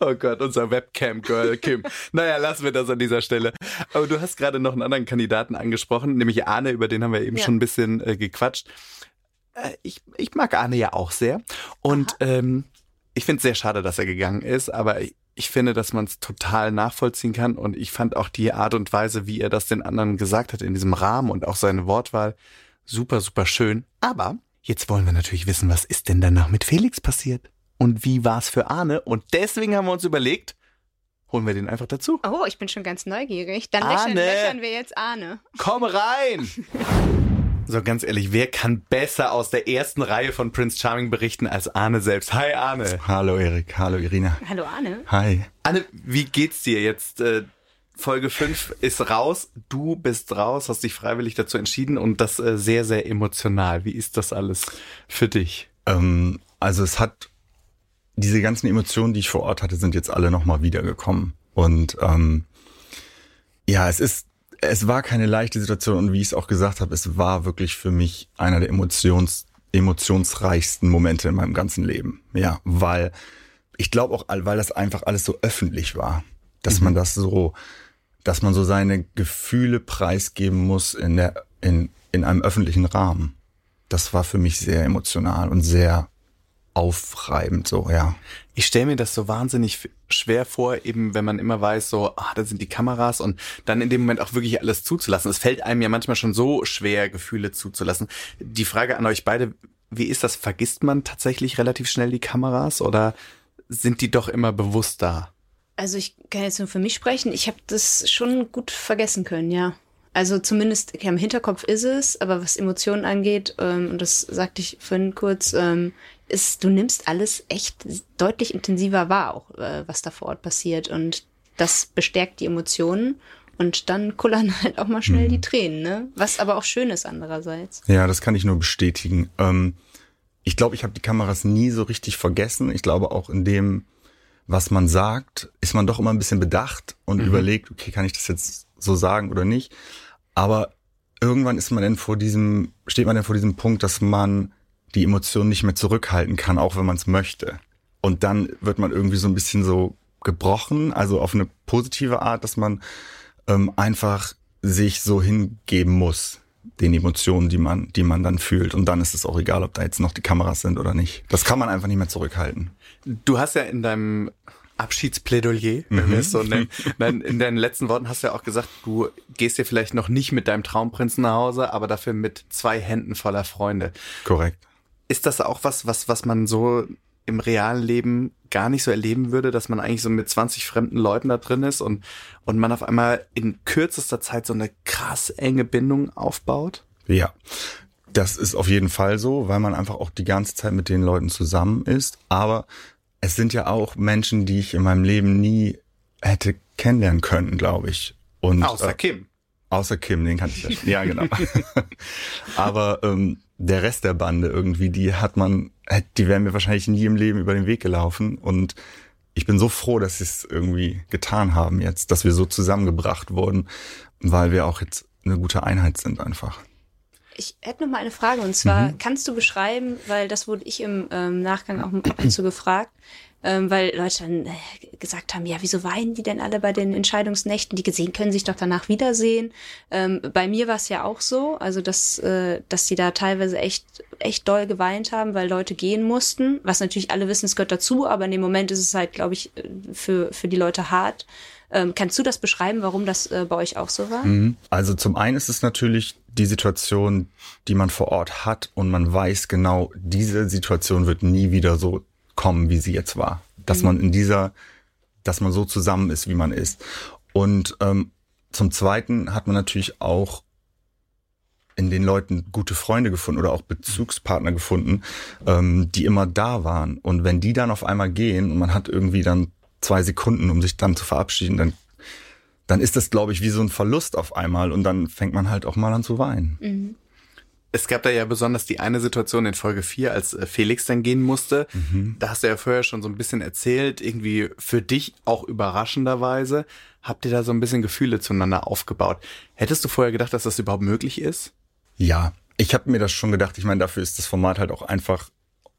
Oh Gott, unser Webcam-Girl Kim. Naja, lassen wir das an dieser Stelle. Aber du hast gerade noch einen anderen Kandidaten angesprochen, nämlich Arne, über den haben wir eben ja. schon ein bisschen äh, gequatscht. Äh, ich, ich mag Arne ja auch sehr. Und ähm, ich finde es sehr schade, dass er gegangen ist, aber ich, ich finde, dass man es total nachvollziehen kann. Und ich fand auch die Art und Weise, wie er das den anderen gesagt hat in diesem Rahmen und auch seine Wortwahl super, super schön. Aber jetzt wollen wir natürlich wissen, was ist denn danach mit Felix passiert? Und wie war es für Arne? Und deswegen haben wir uns überlegt, holen wir den einfach dazu. Oh, ich bin schon ganz neugierig. Dann Arne, löchern wir jetzt Arne. Komm rein! *laughs* So ganz ehrlich, wer kann besser aus der ersten Reihe von Prince Charming berichten als Arne selbst? Hi Arne. Hallo Erik, hallo Irina. Hallo Arne. Hi. Arne, wie geht's dir jetzt? Äh, Folge 5 ist raus, du bist raus, hast dich freiwillig dazu entschieden und das äh, sehr, sehr emotional. Wie ist das alles für dich? Ähm, also es hat, diese ganzen Emotionen, die ich vor Ort hatte, sind jetzt alle nochmal wiedergekommen. Und ähm, ja, es ist es war keine leichte Situation und wie ich es auch gesagt habe, es war wirklich für mich einer der Emotions, emotionsreichsten Momente in meinem ganzen Leben. Ja, weil ich glaube auch, weil das einfach alles so öffentlich war, dass mhm. man das so, dass man so seine Gefühle preisgeben muss in der, in, in einem öffentlichen Rahmen. Das war für mich sehr emotional und sehr aufreibend, so, ja. Ich stelle mir das so wahnsinnig schwer vor, eben wenn man immer weiß, so, ah, da sind die Kameras und dann in dem Moment auch wirklich alles zuzulassen. Es fällt einem ja manchmal schon so schwer, Gefühle zuzulassen. Die Frage an euch beide, wie ist das? Vergisst man tatsächlich relativ schnell die Kameras oder sind die doch immer bewusst da? Also ich kann jetzt nur für mich sprechen. Ich habe das schon gut vergessen können, ja. Also zumindest okay, im Hinterkopf ist es, aber was Emotionen angeht, ähm, und das sagte ich vorhin kurz, ähm, ist, du nimmst alles echt deutlich intensiver wahr, auch äh, was da vor Ort passiert. Und das bestärkt die Emotionen. Und dann kullern *laughs* halt auch mal schnell mhm. die Tränen, ne? Was aber auch schön ist andererseits. Ja, das kann ich nur bestätigen. Ähm, ich glaube, ich habe die Kameras nie so richtig vergessen. Ich glaube auch in dem, was man sagt, ist man doch immer ein bisschen bedacht und mhm. überlegt, okay, kann ich das jetzt so sagen oder nicht? Aber irgendwann ist man dann vor diesem, steht man dann vor diesem Punkt, dass man die Emotionen nicht mehr zurückhalten kann, auch wenn man es möchte. Und dann wird man irgendwie so ein bisschen so gebrochen, also auf eine positive Art, dass man ähm, einfach sich so hingeben muss den Emotionen, die man, die man dann fühlt. Und dann ist es auch egal, ob da jetzt noch die Kameras sind oder nicht. Das kann man einfach nicht mehr zurückhalten. Du hast ja in deinem Abschiedsplädoyer, wenn mhm. wir es so nennen. In deinen letzten Worten hast du ja auch gesagt, du gehst dir vielleicht noch nicht mit deinem Traumprinzen nach Hause, aber dafür mit zwei Händen voller Freunde. Korrekt. Ist das auch was, was, was man so im realen Leben gar nicht so erleben würde, dass man eigentlich so mit 20 fremden Leuten da drin ist und, und man auf einmal in kürzester Zeit so eine krass enge Bindung aufbaut? Ja. Das ist auf jeden Fall so, weil man einfach auch die ganze Zeit mit den Leuten zusammen ist. Aber es sind ja auch Menschen, die ich in meinem Leben nie hätte kennenlernen können, glaube ich. Und, außer äh, Kim. Außer Kim, den kannte ich ja schon. Ja, genau. *laughs* Aber ähm, der Rest der Bande irgendwie, die hat man, die wären mir wahrscheinlich nie im Leben über den Weg gelaufen. Und ich bin so froh, dass sie es irgendwie getan haben jetzt, dass wir so zusammengebracht wurden, weil wir auch jetzt eine gute Einheit sind einfach. Ich hätte noch mal eine Frage und zwar mhm. kannst du beschreiben, weil das wurde ich im ähm, Nachgang auch ab und zu gefragt, ähm, weil Leute dann äh, gesagt haben, ja, wieso weinen die denn alle bei den Entscheidungsnächten? Die gesehen können sich doch danach wiedersehen. Ähm, bei mir war es ja auch so, also dass, äh, dass die da teilweise echt, echt doll geweint haben, weil Leute gehen mussten. Was natürlich alle wissen, es gehört dazu, aber in dem Moment ist es halt, glaube ich, für, für die Leute hart. Ähm, kannst du das beschreiben, warum das äh, bei euch auch so war? Mhm. Also zum einen ist es natürlich die Situation, die man vor Ort hat und man weiß genau, diese Situation wird nie wieder so kommen, wie sie jetzt war. Dass mhm. man in dieser, dass man so zusammen ist, wie man ist. Und ähm, zum Zweiten hat man natürlich auch in den Leuten gute Freunde gefunden oder auch Bezugspartner gefunden, ähm, die immer da waren. Und wenn die dann auf einmal gehen und man hat irgendwie dann zwei Sekunden, um sich dann zu verabschieden, dann, dann ist das, glaube ich, wie so ein Verlust auf einmal und dann fängt man halt auch mal an zu weinen. Mhm. Es gab da ja besonders die eine Situation in Folge 4, als äh, Felix dann gehen musste. Mhm. Da hast du ja vorher schon so ein bisschen erzählt, irgendwie für dich auch überraschenderweise. Habt ihr da so ein bisschen Gefühle zueinander aufgebaut? Hättest du vorher gedacht, dass das überhaupt möglich ist? Ja, ich habe mir das schon gedacht. Ich meine, dafür ist das Format halt auch einfach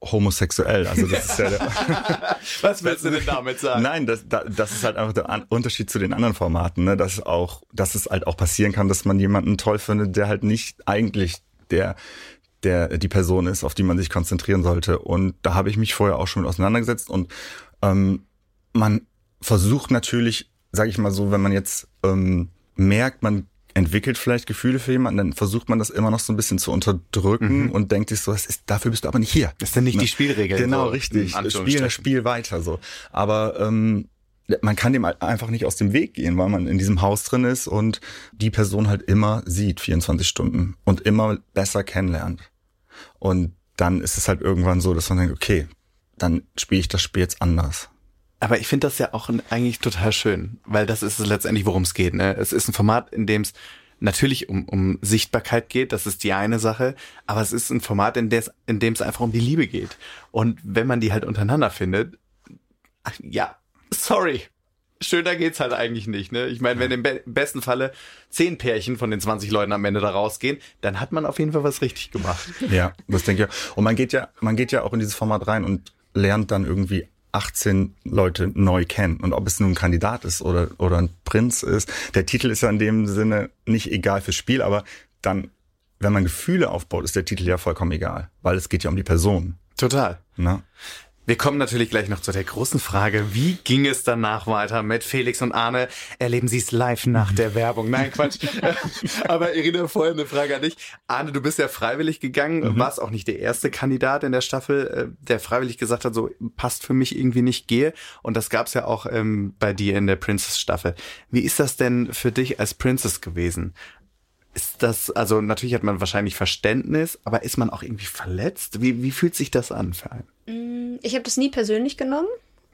homosexuell. Also das ist ja der *laughs* Was willst du denn damit sagen? Nein, das, das ist halt einfach der Unterschied zu den anderen Formaten, ne? dass auch, dass es halt auch passieren kann, dass man jemanden toll findet, der halt nicht eigentlich der der die Person ist, auf die man sich konzentrieren sollte. Und da habe ich mich vorher auch schon mit auseinandergesetzt und ähm, man versucht natürlich, sage ich mal so, wenn man jetzt ähm, merkt, man entwickelt vielleicht Gefühle für jemanden, dann versucht man das immer noch so ein bisschen zu unterdrücken mhm. und denkt sich so, das ist, dafür bist du aber nicht hier. Das ist dann nicht ne? die Spielregel. Genau, so richtig. Spiel das Spiel weiter so. Aber ähm, man kann dem einfach nicht aus dem Weg gehen, weil man in diesem Haus drin ist und die Person halt immer sieht, 24 Stunden und immer besser kennenlernt. Und dann ist es halt irgendwann so, dass man denkt, okay, dann spiele ich das Spiel jetzt anders. Aber ich finde das ja auch eigentlich total schön, weil das ist es letztendlich, worum es geht. Ne? Es ist ein Format, in dem es natürlich um, um Sichtbarkeit geht, das ist die eine Sache, aber es ist ein Format, in, in dem es einfach um die Liebe geht. Und wenn man die halt untereinander findet, ja, sorry, schöner geht's halt eigentlich nicht. Ne? Ich meine, wenn im, be im besten Falle zehn Pärchen von den 20 Leuten am Ende da rausgehen, dann hat man auf jeden Fall was richtig gemacht. *laughs* Ja, das denke ich. Und man geht ja, man geht ja auch in dieses Format rein und lernt dann irgendwie 18 Leute neu kennen. Und ob es nun ein Kandidat ist oder, oder ein Prinz ist, der Titel ist ja in dem Sinne nicht egal fürs Spiel, aber dann, wenn man Gefühle aufbaut, ist der Titel ja vollkommen egal, weil es geht ja um die Person. Total. Na? Wir kommen natürlich gleich noch zu der großen Frage, wie ging es danach weiter mit Felix und Arne? Erleben Sie es live nach der Werbung? Nein, Quatsch. *laughs* Aber Irina, vorher eine Frage an dich. Arne, du bist ja freiwillig gegangen, mhm. warst auch nicht der erste Kandidat in der Staffel, äh, der freiwillig gesagt hat, so passt für mich irgendwie nicht, gehe. Und das gab's ja auch ähm, bei dir in der Princess-Staffel. Wie ist das denn für dich als Princess gewesen? Ist das, also natürlich hat man wahrscheinlich Verständnis, aber ist man auch irgendwie verletzt? Wie, wie fühlt sich das an für einen? Mm, ich habe das nie persönlich genommen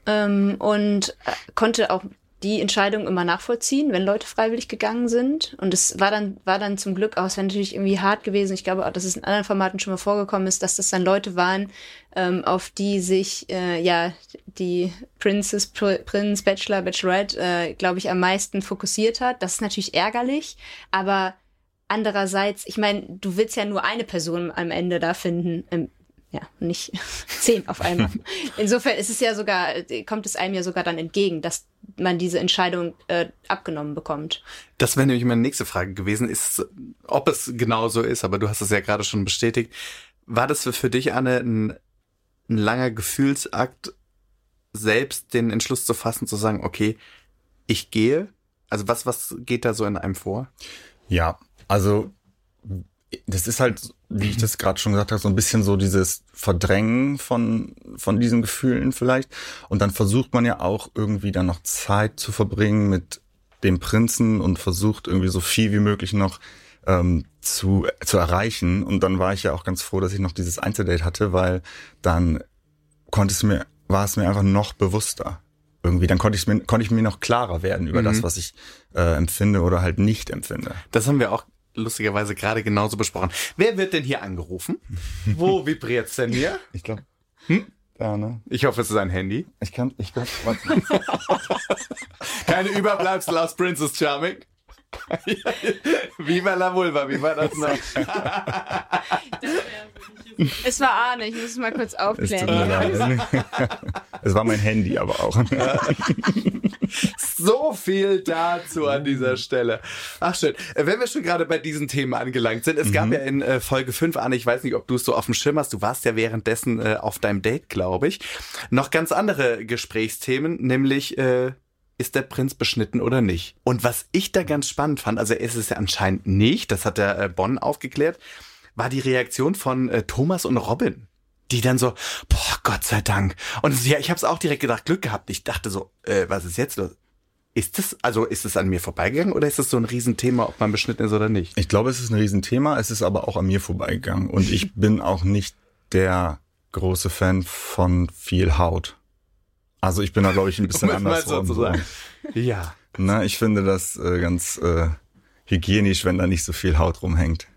ähm, und äh, konnte auch die Entscheidung immer nachvollziehen, wenn Leute freiwillig gegangen sind. Und es war dann, war dann zum Glück auch, es wäre natürlich irgendwie hart gewesen. Ich glaube auch, dass es in anderen Formaten schon mal vorgekommen ist, dass das dann Leute waren, ähm, auf die sich äh, ja die Princess, Pr Prince, Bachelor, Bachelorette, äh, glaube ich, am meisten fokussiert hat. Das ist natürlich ärgerlich, aber andererseits, ich meine, du willst ja nur eine Person am Ende da finden. Ähm, ja, nicht *laughs* zehn auf einmal. *laughs* Insofern ist es ja sogar, kommt es einem ja sogar dann entgegen, dass man diese Entscheidung äh, abgenommen bekommt. Das wäre nämlich meine nächste Frage gewesen, ist, ob es genau so ist, aber du hast es ja gerade schon bestätigt. War das für dich, Anne, ein, ein langer Gefühlsakt, selbst den Entschluss zu fassen, zu sagen, okay, ich gehe? Also was, was geht da so in einem vor? Ja, also das ist halt, wie ich das gerade schon gesagt habe, so ein bisschen so dieses Verdrängen von, von diesen Gefühlen vielleicht. Und dann versucht man ja auch irgendwie dann noch Zeit zu verbringen mit dem Prinzen und versucht irgendwie so viel wie möglich noch ähm, zu, zu erreichen. Und dann war ich ja auch ganz froh, dass ich noch dieses Einzeldate hatte, weil dann konnte es mir, war es mir einfach noch bewusster. Irgendwie, dann konnte ich mir, konnte ich mir noch klarer werden über mhm. das, was ich äh, empfinde oder halt nicht empfinde. Das haben wir auch lustigerweise gerade genauso besprochen. Wer wird denn hier angerufen? Wo *laughs* vibriert's denn hier? Ich glaube. Hm? Ja, ne? Ich hoffe, es ist ein Handy. Ich kann, ich kann. *laughs* Keine Überbleibsel aus Princess Charming. *laughs* Viva la Vulva, wie war das noch? *laughs* es war Arne, ich muss es mal kurz aufklären. *laughs* Es, war mein Handy aber auch. so viel dazu an dieser Stelle. Ach schön. Äh, wenn wir schon gerade bei diesen Themen angelangt sind, es mhm. gab ja in äh, Folge 5, Arne, ich weiß nicht, ob du es so auf dem Schirm hast, du warst ja währenddessen äh, auf deinem Date, glaube ich, noch ganz andere Gesprächsthemen, nämlich äh, ist der Prinz beschnitten oder nicht? Und was ich da ganz spannend fand, also er ist es ja anscheinend nicht, das hat der äh, Bonn aufgeklärt, war die Reaktion von äh, Thomas und Robin. Die dann so, boah, Gott sei Dank. Und ja, ich habe es auch direkt gedacht, Glück gehabt. Ich dachte so, äh, was ist jetzt los? Ist das, also ist es an mir vorbeigegangen oder ist es so ein Riesenthema, ob man beschnitten ist oder nicht? Ich glaube, es ist ein Riesenthema, es ist aber auch an mir vorbeigegangen. Und ich *laughs* bin auch nicht der große Fan von viel Haut. Also ich bin da, glaube ich, ein *laughs* bisschen Um anders. so zu sagen. Ja. Na, ich finde das äh, ganz äh, hygienisch, wenn da nicht so viel Haut rumhängt.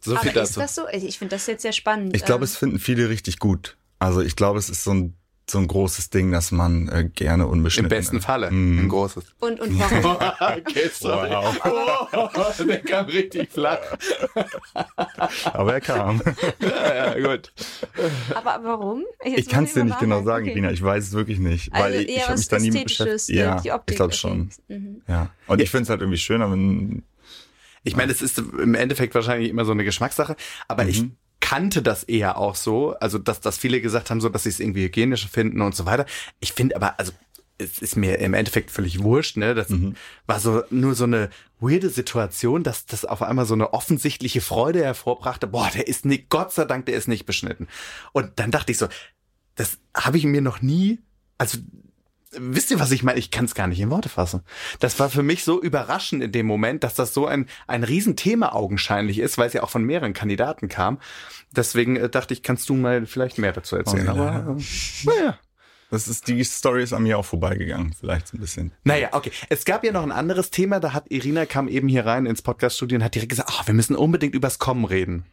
So Aber viel ist dazu. das so? Ich finde das jetzt sehr spannend. Ich glaube, Ähm, es finden viele richtig gut. Also ich glaube, es ist so ein, so ein großes Ding, dass man äh, gerne Im unbeschnitten besten ist. Falle. Mhm. Ein großes. und, und warum? *laughs* okay, *laughs* sorry. Oh, der kam richtig flach. Aber er kam. *laughs* Ja, ja, gut. aber warum? Jetzt ich kann es dir nicht genau sagen, Okay. Rina. Ich weiß es wirklich nicht. Also weil ich, eher ich habe mich da nie beschäftigt. äh, Ja, die Optik, ich glaube okay. schon. Mhm. Ja. Und ich finde es halt irgendwie schöner, wenn Ich meine, es ist im Endeffekt wahrscheinlich immer so eine Geschmackssache, aber ich Mhm. Kannte das eher auch so, also dass, dass viele gesagt haben, so dass sie es irgendwie hygienischer finden und so weiter. Ich finde aber, also es ist mir im Endeffekt völlig wurscht, ne? Das Mhm. war so nur so eine weirde Situation, dass das auf einmal so eine offensichtliche Freude hervorbrachte. Boah, der ist nicht, Gott sei Dank, der ist nicht beschnitten. Und dann dachte ich so, das habe ich mir noch nie, also wisst ihr, was ich meine? Ich kann es gar nicht in Worte fassen. Das war für mich so überraschend in dem Moment, dass das so ein, ein Riesenthema augenscheinlich ist, weil es ja auch von mehreren Kandidaten kam. Deswegen äh, dachte ich, kannst du mal vielleicht mehr dazu erzählen. Oh, ja. Aber äh, naja. das ist die Story ist an mir auch vorbeigegangen, vielleicht so ein bisschen. Naja, okay. Es gab ja noch ein anderes Thema, da hat Irina kam eben hier rein ins Podcaststudio und hat direkt gesagt, ah, wir müssen unbedingt übers Kommen reden.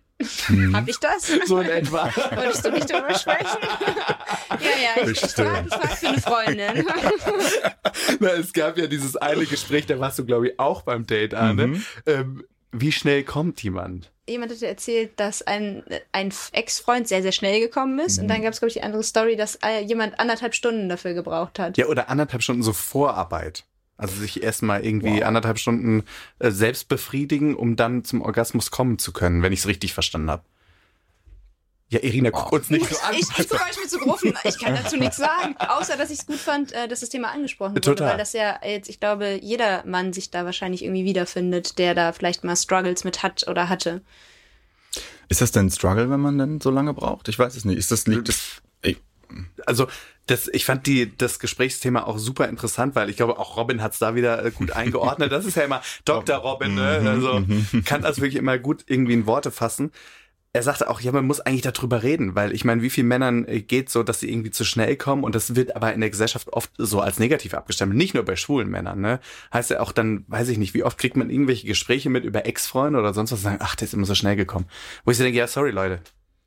Hab ich das? So in etwa. Wolltest du nicht drüber sprechen? *laughs* ja, ja, ich, ich frage für eine Freundin. *laughs* Na, es gab ja dieses eine Gespräch, da warst du, glaube ich, auch beim Date, Arne. Mhm. Ähm, wie schnell kommt jemand? Jemand hatte erzählt, dass ein, ein Ex-Freund sehr, sehr schnell gekommen ist. Und dann gab es, glaube ich, die andere Story, dass jemand anderthalb Stunden dafür gebraucht hat. Ja, oder anderthalb Stunden so Vorarbeit. Also sich erstmal irgendwie anderthalb Stunden äh, selbst befriedigen, um dann zum Orgasmus kommen zu können, wenn ich es richtig verstanden habe. Ja, Irina, guck uns nicht so an. Ich, ich gucke euch mit so Gruppen. Ich kann dazu nichts sagen. Außer, dass ich es gut fand, äh, dass das Thema angesprochen wurde. Total. Weil das ja jetzt, ich glaube, jeder Mann sich da wahrscheinlich irgendwie wiederfindet, der da vielleicht mal Struggles mit hat oder hatte. Ist das denn ein Struggle, wenn man denn so lange braucht? Ich weiß es nicht. Ist das liegt das ey, Also das, ich fand die, das Gesprächsthema auch super interessant, weil ich glaube, auch Robin hat es da wieder äh, gut eingeordnet. Das ist ja immer *laughs* Dr. Robin, ne? Also kann das wirklich immer gut irgendwie in Worte fassen. Er sagte auch, ja, man muss eigentlich darüber reden, weil ich meine, wie vielen Männern äh, geht so, dass sie irgendwie zu schnell kommen und das wird aber in der Gesellschaft oft so als negativ abgestempelt, nicht nur bei schwulen Männern, ne? Heißt ja auch dann, weiß ich nicht, wie oft kriegt man irgendwelche Gespräche mit über Ex-Freunde oder sonst was und sagen, ach, der ist immer so schnell gekommen. Wo ich so denke, ja, sorry, Leute.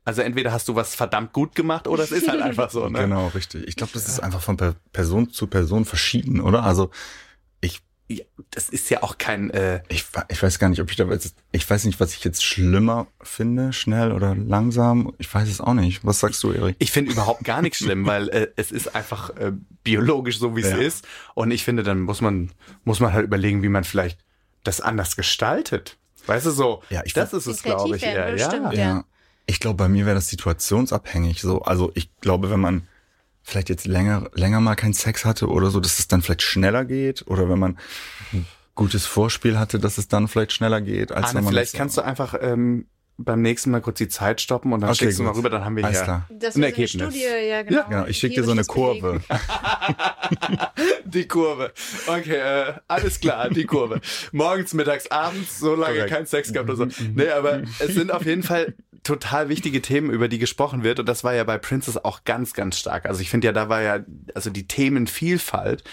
Also entweder hast du was verdammt gut gemacht oder es ist halt einfach so, ne? Genau, richtig. Ich glaube, das ist einfach von Per- Person zu Person verschieden, oder? Also ich Ja, das ist ja auch kein, äh, ich, ich weiß gar nicht, ob ich da jetzt, ich weiß nicht, was ich jetzt schlimmer finde, schnell oder langsam. Ich weiß es auch nicht. Was sagst du, Erik? ich finde überhaupt gar nichts schlimm, *laughs* weil äh, es ist einfach äh, biologisch so, wie es Ja. ist. Und ich finde, dann muss man, muss man halt überlegen, wie man vielleicht das anders gestaltet. Weißt du so? Ja, ich das ist es, glaube ich, eher. Ja. stimmt, ja. Ich glaube, bei mir wäre das situationsabhängig. So, also ich glaube, wenn man vielleicht jetzt länger, länger mal keinen Sex hatte oder so, dass es dann vielleicht schneller geht. Oder wenn man ein gutes Vorspiel hatte, dass es dann vielleicht schneller geht, als Arne, wenn man vielleicht kannst du einfach ähm, beim nächsten Mal kurz die Zeit stoppen und dann Okay, schickst du mal gut. rüber, dann haben wir Alles hier klar. Das ein so eine Ergebnis. Studie, ja, genau. Genau, ich schicke dir so eine. Kurve. *laughs* Die Kurve. Okay, äh, alles klar, die Kurve. Morgens, mittags, abends, so lange Korrekt. kein Sex gehabt oder so. Nee, aber es sind auf jeden Fall total wichtige Themen, über die gesprochen wird. Und das war ja bei Princess auch ganz, ganz stark. Also ich finde ja, da war ja, also die Themenvielfalt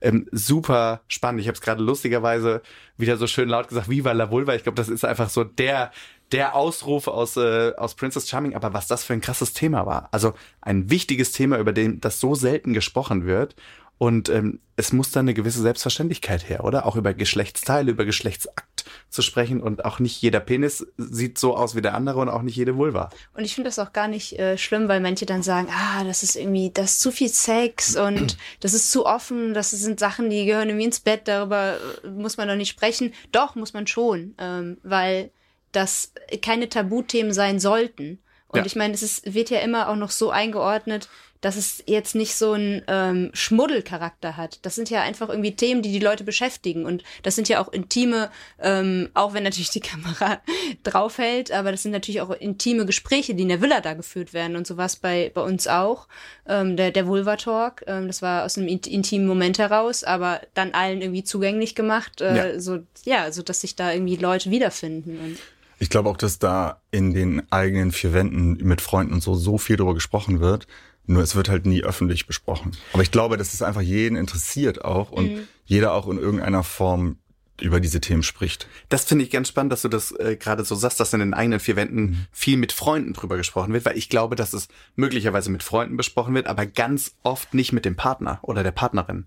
ähm, super spannend. Ich habe es gerade lustigerweise wieder so schön laut gesagt, Viva la Vulva. Ich glaube, das ist einfach so der der Ausruf aus, äh, aus Princess Charming, aber was das für ein krasses Thema war. Also ein wichtiges Thema, über den das so selten gesprochen wird. Und ähm, es muss dann eine gewisse Selbstverständlichkeit her, oder? Auch über Geschlechtsteile, über Geschlechtsakt zu sprechen. Und auch nicht jeder Penis sieht so aus wie der andere und auch nicht jede Vulva. Und ich finde das auch gar nicht äh, schlimm, weil manche dann sagen, ah, das ist irgendwie, das ist zu viel Sex und *clears throat* das ist zu offen, das sind Sachen, die gehören irgendwie ins Bett, darüber äh, muss man doch nicht sprechen. Doch, muss man schon, ähm, weil das keine Tabuthemen sein sollten. Und Ja. ich meine, es ist, wird ja immer auch noch so eingeordnet, dass es jetzt nicht so einen ähm, Schmuddelcharakter hat. Das sind ja einfach irgendwie Themen, die die Leute beschäftigen. Und das sind ja auch intime, ähm, auch wenn natürlich die *laughs* Kamera draufhält, aber das sind natürlich auch intime Gespräche, die in der Villa da geführt werden. Und so war es bei, bei uns auch. Ähm, der, der Vulva-Talk, ähm, das war aus einem int- intimen Moment heraus, aber dann allen irgendwie zugänglich gemacht, äh, Ja. so, ja, so dass sich da irgendwie Leute wiederfinden. Und Ich glaube auch, dass da in den eigenen vier Wänden mit Freunden und so so viel drüber gesprochen wird. Nur es wird halt nie öffentlich besprochen. Aber ich glaube, dass es einfach jeden interessiert auch und jeder auch in irgendeiner Form über diese Themen spricht. Das finde ich ganz spannend, dass du das äh, gerade so sagst, dass in den eigenen vier Wänden viel mit Freunden drüber gesprochen wird, weil ich glaube, dass es möglicherweise mit Freunden besprochen wird, aber ganz oft nicht mit dem Partner oder der Partnerin,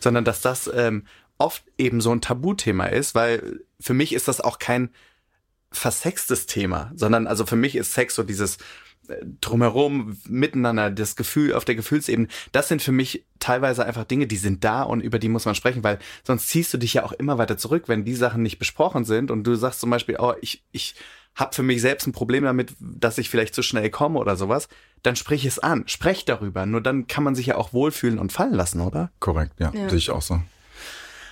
sondern dass das ähm, oft eben so ein Tabuthema ist, weil für mich ist das auch kein versextes Thema, sondern also für mich ist Sex so dieses äh, drumherum, miteinander, das Gefühl auf der Gefühlsebene, das sind für mich teilweise einfach Dinge, die sind da und über die muss man sprechen, weil sonst ziehst du dich ja auch immer weiter zurück, wenn die Sachen nicht besprochen sind und du sagst zum Beispiel, oh, ich, ich habe für mich selbst ein Problem damit, dass ich vielleicht zu schnell komme oder sowas, dann sprich es an, sprech darüber, nur dann kann man sich ja auch wohlfühlen und fallen lassen, oder? Korrekt, ja, Ja. sehe ich auch so.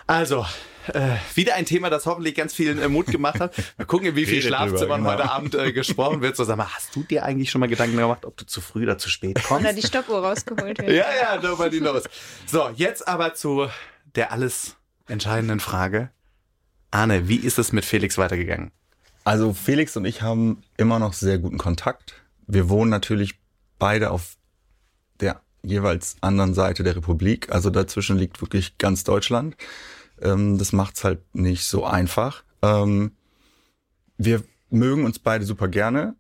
Also, äh, wieder ein Thema, das hoffentlich ganz vielen äh, Mut gemacht hat. Mal gucken, in wie viel Schlafzimmern genau. heute Abend äh, gesprochen wird. So, sag mal, hast du dir eigentlich schon mal Gedanken gemacht, ob du zu früh oder zu spät kommst? oder die Stoppuhr rausgeholt wird. ja, ja, nobody knows. So, jetzt aber zu der alles entscheidenden Frage. Arne, wie ist es mit Felix weitergegangen? Also Felix und ich haben immer noch sehr guten Kontakt. Wir wohnen natürlich beide auf der jeweils anderen Seite der Republik. Also dazwischen liegt wirklich ganz Deutschland. Ähm, das macht's halt nicht so einfach. Ähm, wir mögen uns beide super gerne.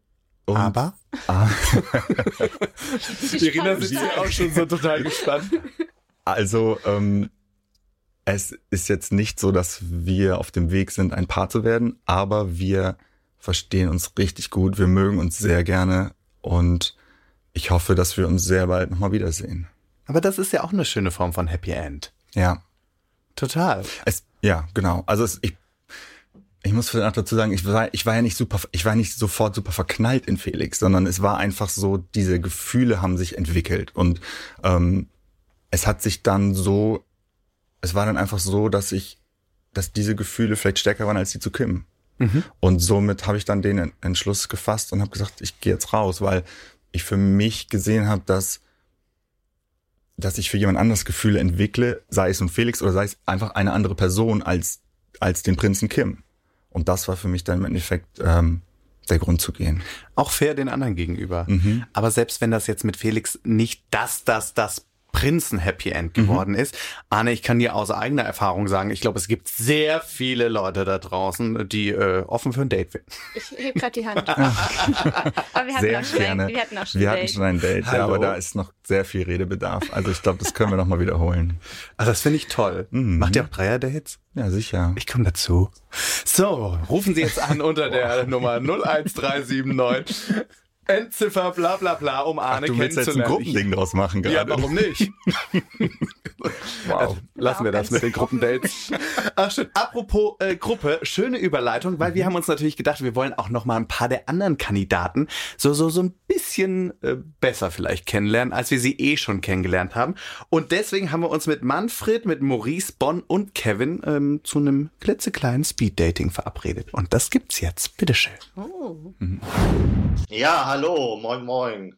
Und Aber? Ah, *laughs* Die Irina ist ja auch schon so total gespannt. also ähm, es ist jetzt nicht so, dass wir auf dem Weg sind, ein Paar zu werden, aber wir verstehen uns richtig gut. Wir mögen uns sehr gerne und ich hoffe, dass wir uns sehr bald nochmal wiedersehen. Aber das ist ja auch eine schöne Form von Happy End. Ja, Total. es, ja, genau. Also es, ich, ich muss vielleicht auch dazu sagen, ich war, ich war ja nicht super, ich war nicht sofort super verknallt in Felix, sondern es war einfach so, diese Gefühle haben sich entwickelt und ähm, es hat sich dann so, es war dann einfach so, dass ich, dass diese Gefühle vielleicht stärker waren als die zu Kim. Und somit habe ich dann den Entschluss gefasst und habe gesagt, ich gehe jetzt raus, weil ich für mich gesehen habe, dass dass ich für jemand anderes Gefühle entwickle, sei es nun Felix oder sei es einfach eine andere Person als, als den Prinzen Kim. Und das war für mich dann im Endeffekt ähm, der Grund zu gehen. Auch fair den anderen gegenüber. Mhm. Aber selbst wenn das jetzt mit Felix nicht das, das, das Prinzen-Happy End geworden ist, Arne, ich kann dir aus eigener Erfahrung sagen, ich glaube, es gibt sehr viele Leute da draußen, die äh, offen für ein Date sind. Ich heb gerade die Hand. *laughs* aber wir hatten, Sehr auch schon gerne. ein, wir hatten auch schon Wir ein hatten Date. schon ein Date, ja, aber da ist noch sehr viel Redebedarf. Also ich glaube, das können wir noch mal wiederholen. Also das finde ich toll. Mhm. Macht ihr auch Dreier-Dates? Ja, sicher. Ich komme dazu. So, rufen Sie jetzt an unter der Nummer 01379. Endziffer, bla bla bla, um Arne du willst jetzt ein. Gruppending draus machen gerade. Ja, warum nicht? *laughs* Wow. Lassen wir das mit den Gruppendates. *laughs* Ach, schön. Apropos äh, Gruppe, schöne Überleitung, weil wir haben uns natürlich gedacht, wir wollen auch noch mal ein paar der anderen Kandidaten so so so ein bisschen äh, besser vielleicht kennenlernen, als wir sie eh schon kennengelernt haben. Und deswegen haben wir uns mit Manfred, mit Maurice, Bonn und Kevin ähm, zu einem klitzekleinen Speeddating verabredet. Und das gibt's jetzt. Bitteschön. Oh. Ja, hallo, moin, moin.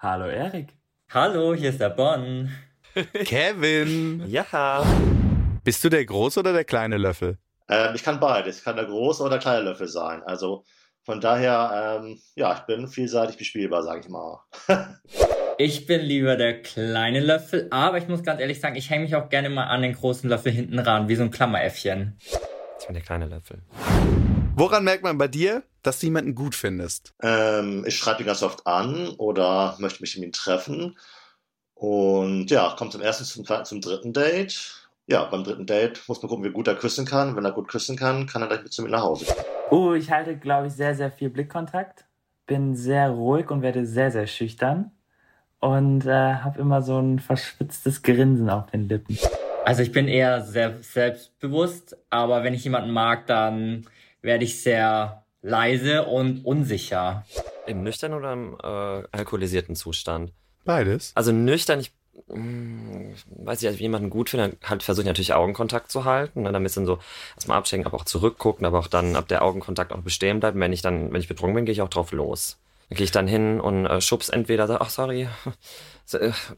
Hallo Erik. Hallo, hier ist der Bonn. *laughs* Kevin, Ja. bist du der große oder der kleine Löffel? Ähm, ich kann beides. Ich kann der große oder kleine Löffel sein. Also von daher, ähm, ja, ich bin vielseitig bespielbar, sage ich mal. *laughs* Ich bin lieber der kleine Löffel, aber ich muss ganz ehrlich sagen, ich hänge mich auch gerne mal an den großen Löffel hinten ran, wie so ein Klammeräffchen. Ich bin der kleine Löffel. Woran merkt man bei dir, dass du jemanden gut findest? Ähm, ich schreibe ihn ganz oft an oder möchte mich mit ihm treffen. Und ja, kommt zum ersten, zum zum dritten Date. Ja, beim dritten Date muss man gucken, wie gut er küssen kann. Wenn er gut küssen kann, kann er gleich mit zu mir nach Hause. Oh, ich halte, glaube ich, sehr, sehr viel Blickkontakt. Bin sehr ruhig und werde sehr, sehr schüchtern. Und äh, habe immer so ein verschwitztes Grinsen auf den Lippen. Also ich bin eher sehr selbstbewusst, aber wenn ich jemanden mag, dann werde ich sehr leise und unsicher. Im nüchtern oder im äh, alkoholisierten Zustand? Beides. Also nüchtern, ich mh, weiß nicht, als ich jemanden gut finde, halt versuche ich natürlich Augenkontakt zu halten, ne, damit dann so erstmal abchecken, aber auch zurückgucken, aber auch dann, ab der Augenkontakt auch bestehen bleibt. Und wenn ich dann, wenn ich betrunken bin, gehe ich auch drauf los. Dann gehe ich dann hin und äh, schubs entweder, sag, ach sorry, So,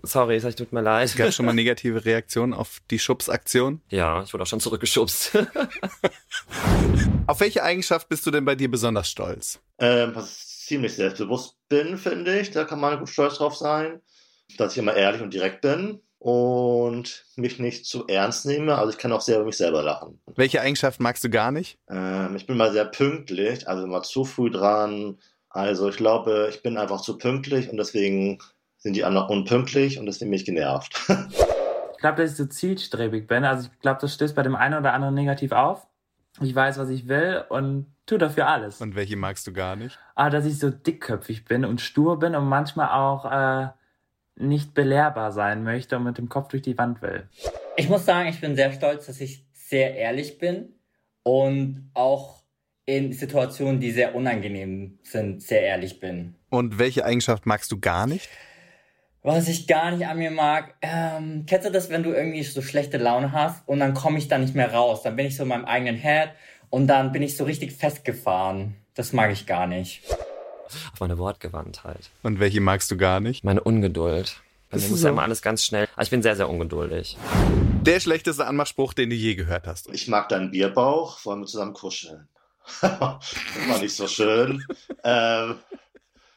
sorry, sag ich, tut mir leid. Es gab schon mal negative Reaktionen auf die Schubsaktion. Ja, ich wurde auch schon zurückgeschubst. *laughs* Auf welche Eigenschaft bist du denn bei dir besonders stolz? Ähm, was ich ziemlich selbstbewusst bin, finde ich. Da kann man gut stolz drauf sein. Dass ich immer ehrlich und direkt bin und mich nicht zu ernst nehme. Also ich kann auch sehr über mich selber lachen. Welche Eigenschaft magst du gar nicht? Ähm, ich bin mal sehr pünktlich, also immer zu früh dran. Also ich glaube, ich bin einfach zu pünktlich und deswegen sind die anderen unpünktlich und deswegen bin *laughs* ich genervt. Ich glaube, dass ich so zielstrebig bin. Also ich glaube, das stößt bei dem einen oder anderen negativ auf. Ich weiß, was ich will und tu dafür alles. Und welche magst du gar nicht? Aber dass ich so dickköpfig bin und stur bin und manchmal auch äh, nicht belehrbar sein möchte und mit dem Kopf durch die Wand will. Ich muss sagen, ich bin sehr stolz, dass ich sehr ehrlich bin und auch in Situationen, die sehr unangenehm sind, sehr ehrlich bin. Und welche Eigenschaft magst du gar nicht? Was ich gar nicht an mir mag, ähm, kennst du das, wenn du irgendwie so schlechte Laune hast und dann komme ich da nicht mehr raus? Dann bin ich so in meinem eigenen Head und dann bin ich so richtig festgefahren. Das mag ich gar nicht. Auf meine Wortgewandtheit. Und welche magst du gar nicht? Meine Ungeduld. Bei mir Ist muss so. ja immer alles ganz schnell. Also ich bin sehr, sehr ungeduldig. Der schlechteste Anmachspruch, den du je gehört hast. Ich mag deinen Bierbauch, wollen wir zusammen kuscheln. *laughs* das war nicht so schön. *laughs* ähm,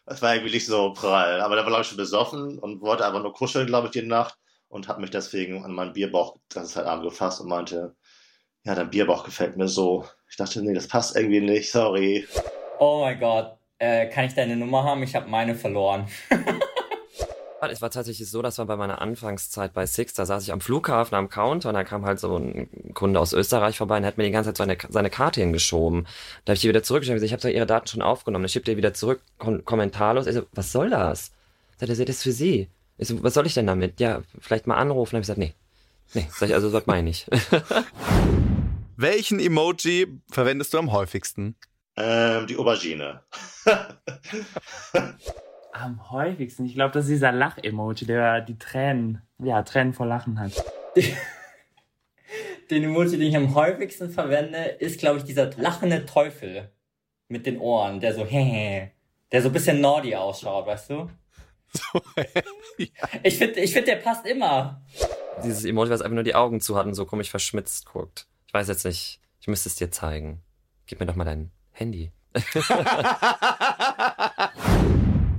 das war irgendwie nicht so prall. Aber da war, glaube ich, schon besoffen und wollte einfach nur kuscheln, glaube ich, die Nacht. Und hat mich deswegen an meinen Bierbauch das ist halt Abend gefasst und meinte, ja, dein Bierbauch gefällt mir so. Ich dachte, nee, das passt irgendwie nicht, sorry. Oh mein Gott, äh, kann ich deine Nummer haben? Ich habe meine verloren. *laughs* Es war tatsächlich so, das war bei meiner Anfangszeit bei Six, da saß ich am Flughafen am Counter und da kam halt so ein Kunde aus Österreich vorbei und hat mir die ganze Zeit seine, seine Karte hingeschoben. Da habe ich die wieder zurückgeschickt und gesagt, ich habe doch ihre Daten schon aufgenommen. Dann schiebt ihr wieder zurück, kom kommentarlos. Ich so, was soll das? Sagt er, das ist für sie. Ich so, was soll ich denn damit? Ja, vielleicht mal anrufen. Dann habe ich gesagt, nee. Nee, sag ich, also das meine ich nicht. *laughs* Welchen Emoji verwendest du am häufigsten? Ähm, die Aubergine. *laughs* Am häufigsten, ich glaube, das ist dieser Lach-Emoji, der die Tränen, ja, Tränen vor Lachen hat. *laughs* Den Emoji, den ich am häufigsten verwende, ist, glaube ich, dieser lachende Teufel mit den Ohren, der so *laughs* hehe, der so ein bisschen naughty ausschaut, weißt du? *laughs* Ich finde, ich find, der passt immer. Dieses Emoji, was einfach nur die Augen zu hat und so komisch verschmitzt guckt. Ich weiß jetzt nicht, ich müsste es dir zeigen. Gib mir doch mal dein Handy.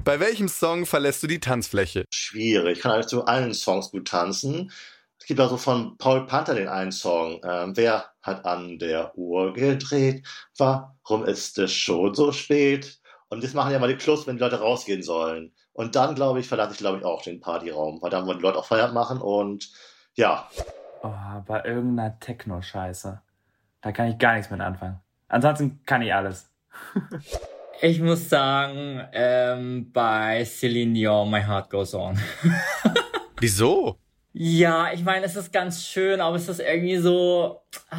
Bei welchem Song verlässt du die Tanzfläche? Schwierig. Ich kann eigentlich zu allen Songs gut tanzen. Es gibt also von Paul Panther den einen Song. Ähm, wer hat an der Uhr gedreht? Warum ist es schon so spät? Und das machen ja mal die Clubs, wenn die Leute rausgehen sollen. Und dann, glaube ich, verlasse ich, glaube ich, auch den Partyraum. Weil dann wollen die Leute auch Feierabend machen und ja. Oh, bei irgendeiner Techno-Scheiße. Da kann ich gar nichts mit anfangen. Ansonsten kann ich alles. *laughs* Ich muss sagen, ähm, bei Celine Dion, My Heart Goes On. *laughs* Wieso? Ja, ich meine, es ist ganz schön, aber es ist irgendwie so ah,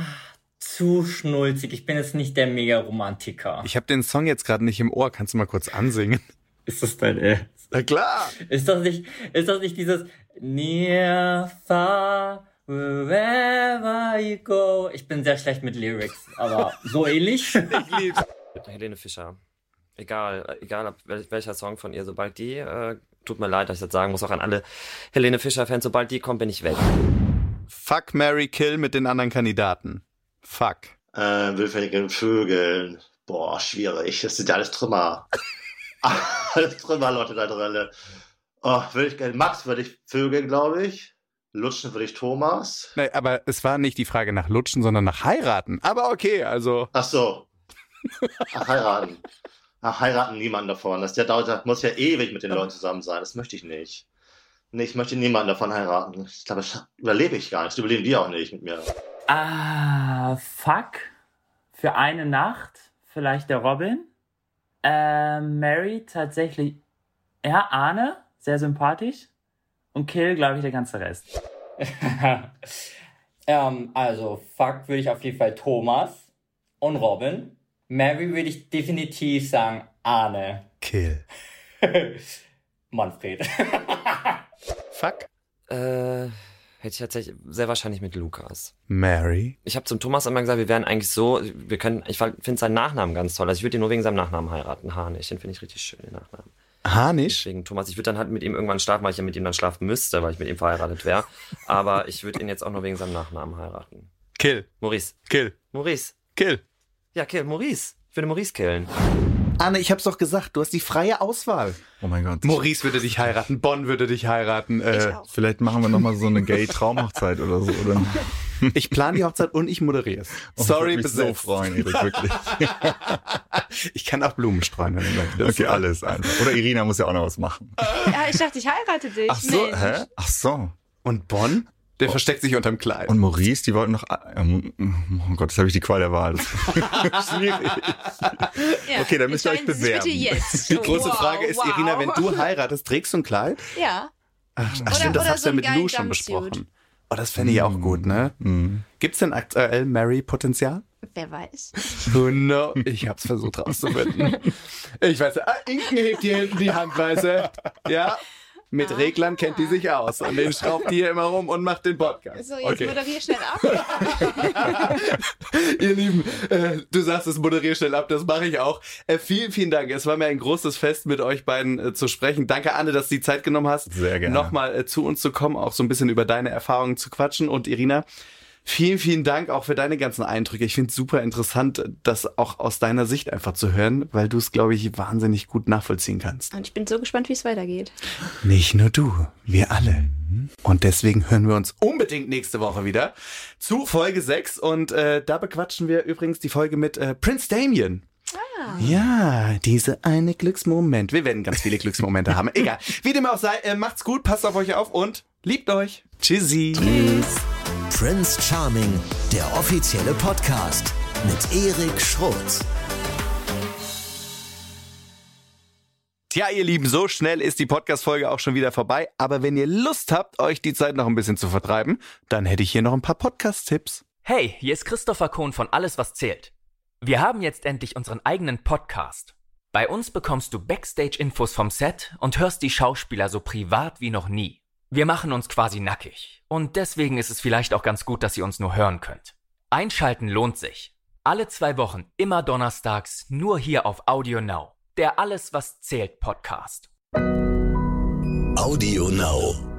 zu schnulzig. Ich bin jetzt nicht der Mega-Romantiker. Ich habe den Song jetzt gerade nicht im Ohr. Kannst du mal kurz ansingen? Ist das dein Ernst? Na klar. Ist das nicht, ist das nicht dieses Near, far, wherever you go? Ich bin sehr schlecht mit Lyrics, aber so ähnlich. Ich lieb's. Helene Fischer. Egal, egal ob wel- welcher Song von ihr, sobald die, äh, tut mir leid, dass ich das sagen muss, auch an alle Helene Fischer-Fans, sobald die kommt, bin ich weg. Fuck, Mary Kill mit den anderen Kandidaten. Fuck. Ähm, willfälligen Vögeln. Boah, schwierig. Das sind ja alles Trümmer. *laughs* alles Trümmer, Leute da drin. Oh, würde ich gerne. Max würde ich Vögeln, glaube ich. Lutschen würde ich Thomas. Nee, aber es war nicht die Frage nach Lutschen, sondern nach heiraten. Aber okay, also. Ach so. *laughs* Ach, heiraten. Ach, heiraten niemanden davon. Das der dauert, das muss ja ewig mit den Leuten zusammen sein. Das möchte ich nicht. Nee, ich möchte niemanden davon heiraten. Ich glaube, das überlebe ich gar nicht. Das überleben die auch nicht mit mir. Ah, fuck. Für eine Nacht vielleicht der Robin. Äh, Mary tatsächlich, ja, Arne, sehr sympathisch. Und Kill, glaube ich, der ganze Rest. *laughs* ähm, also, fuck würde ich auf jeden Fall Thomas und Robin. Mary würde ich definitiv sagen Arne. Kill. *laughs* Manfred. *laughs* Fuck. Äh, hätte ich tatsächlich sehr wahrscheinlich mit Lukas. Mary. Ich habe zum Thomas immer gesagt, wir wären eigentlich so, wir können, ich finde seinen Nachnamen ganz toll. Also ich würde ihn nur wegen seinem Nachnamen heiraten, Harnig. Den finde ich richtig schön, den Nachnamen. Harnisch. Deswegen, Thomas, ich würde dann halt mit ihm irgendwann schlafen, weil ich ja mit ihm dann schlafen müsste, weil ich mit ihm verheiratet wäre. Aber ich würde ihn jetzt auch nur wegen seinem Nachnamen heiraten. Kill. Maurice. Kill. Maurice. Kill. Ja, kill, Maurice. Ich würde Maurice killen. Anne, ich hab's doch gesagt, du hast die freie Auswahl. Oh mein Gott. Maurice würde dich heiraten, Bonn würde dich heiraten. Äh. Vielleicht machen wir nochmal so eine Gay-Traumhochzeit oder so. Oder? ich plane die Hochzeit und ich moderiere es. Oh, Sorry, ich würde mich so freuen, Erik, wirklich. *laughs* Ich kann auch Blumen streuen, wenn du möchtest. Okay, alles einfach. Oder Irina muss ja auch noch was machen. Ja, ich dachte, ich heirate dich. Ach so, Mensch. hä? Ach so. Und Bonn? Der versteckt sich unterm Kleid. Und Maurice, die wollten noch. Ähm, oh Gott, jetzt habe ich die Qual der Wahl. *laughs* Schwierig. Ja, Okay, dann müsst ihr euch bewerben. Bitte jetzt. Die große Wow, Frage ist, wow. Irina, wenn du heiratest, trägst du ein Kleid? Ja. Ach, ach Oder- stimmt, das oder hast so du ja ein mit Lou schon besprochen. Oh, das fände ich auch gut, ne? Mhm. Gibt's denn aktuell Mary-Potenzial? Wer weiß. Oh no, ich hab's versucht rauszufinden. *laughs* Ich weiß, ah, Inken hebt hier hinten die Handweise. Ja, mit Reglern kennt die sich aus. Und den schraubt die hier immer rum und macht den Podcast. So, jetzt okay. moderier schnell ab. *laughs* Ihr Lieben, äh, du sagst es, moderier schnell ab, das mache ich auch. Äh, vielen, vielen Dank. Es war mir ein großes Fest, mit euch beiden äh, zu sprechen. Danke, Anne, dass du die Zeit genommen hast, Sehr gerne. nochmal äh, zu uns zu kommen, auch so ein bisschen über deine Erfahrungen zu quatschen. Und Irina, vielen, vielen Dank auch für deine ganzen Eindrücke. Ich finde es super interessant, das auch aus deiner Sicht einfach zu hören, weil du es, glaube ich, wahnsinnig gut nachvollziehen kannst. Und ich bin so gespannt, wie es weitergeht. Nicht nur du, wir alle. Und deswegen hören wir uns unbedingt nächste Woche wieder zu Folge 6. Und äh, da bequatschen wir übrigens die Folge mit äh, Prince Damien. Ja, diese eine Glücksmoment. Wir werden ganz viele Glücksmomente haben. Egal. Wie dem auch sei, äh, macht's gut, passt auf euch auf und liebt euch. Tschüssi. Prince Charming, der offizielle Podcast mit Erik Schrotz. Tja, ihr Lieben, so schnell ist die Podcast-Folge auch schon wieder vorbei. Aber wenn ihr Lust habt, euch die Zeit noch ein bisschen zu vertreiben, dann hätte ich hier noch ein paar Podcast-Tipps. Hey, hier ist Christopher Kohn von Alles, was zählt. Wir haben jetzt endlich unseren eigenen Podcast. Bei uns bekommst du Backstage-Infos vom Set und hörst die Schauspieler so privat wie noch nie. Wir machen uns quasi nackig. Und deswegen ist es vielleicht auch ganz gut, dass ihr uns nur hören könnt. Einschalten lohnt sich. Alle zwei Wochen, immer donnerstags, nur hier auf Audio Now. Der Alles, was zählt Podcast. Audio Now.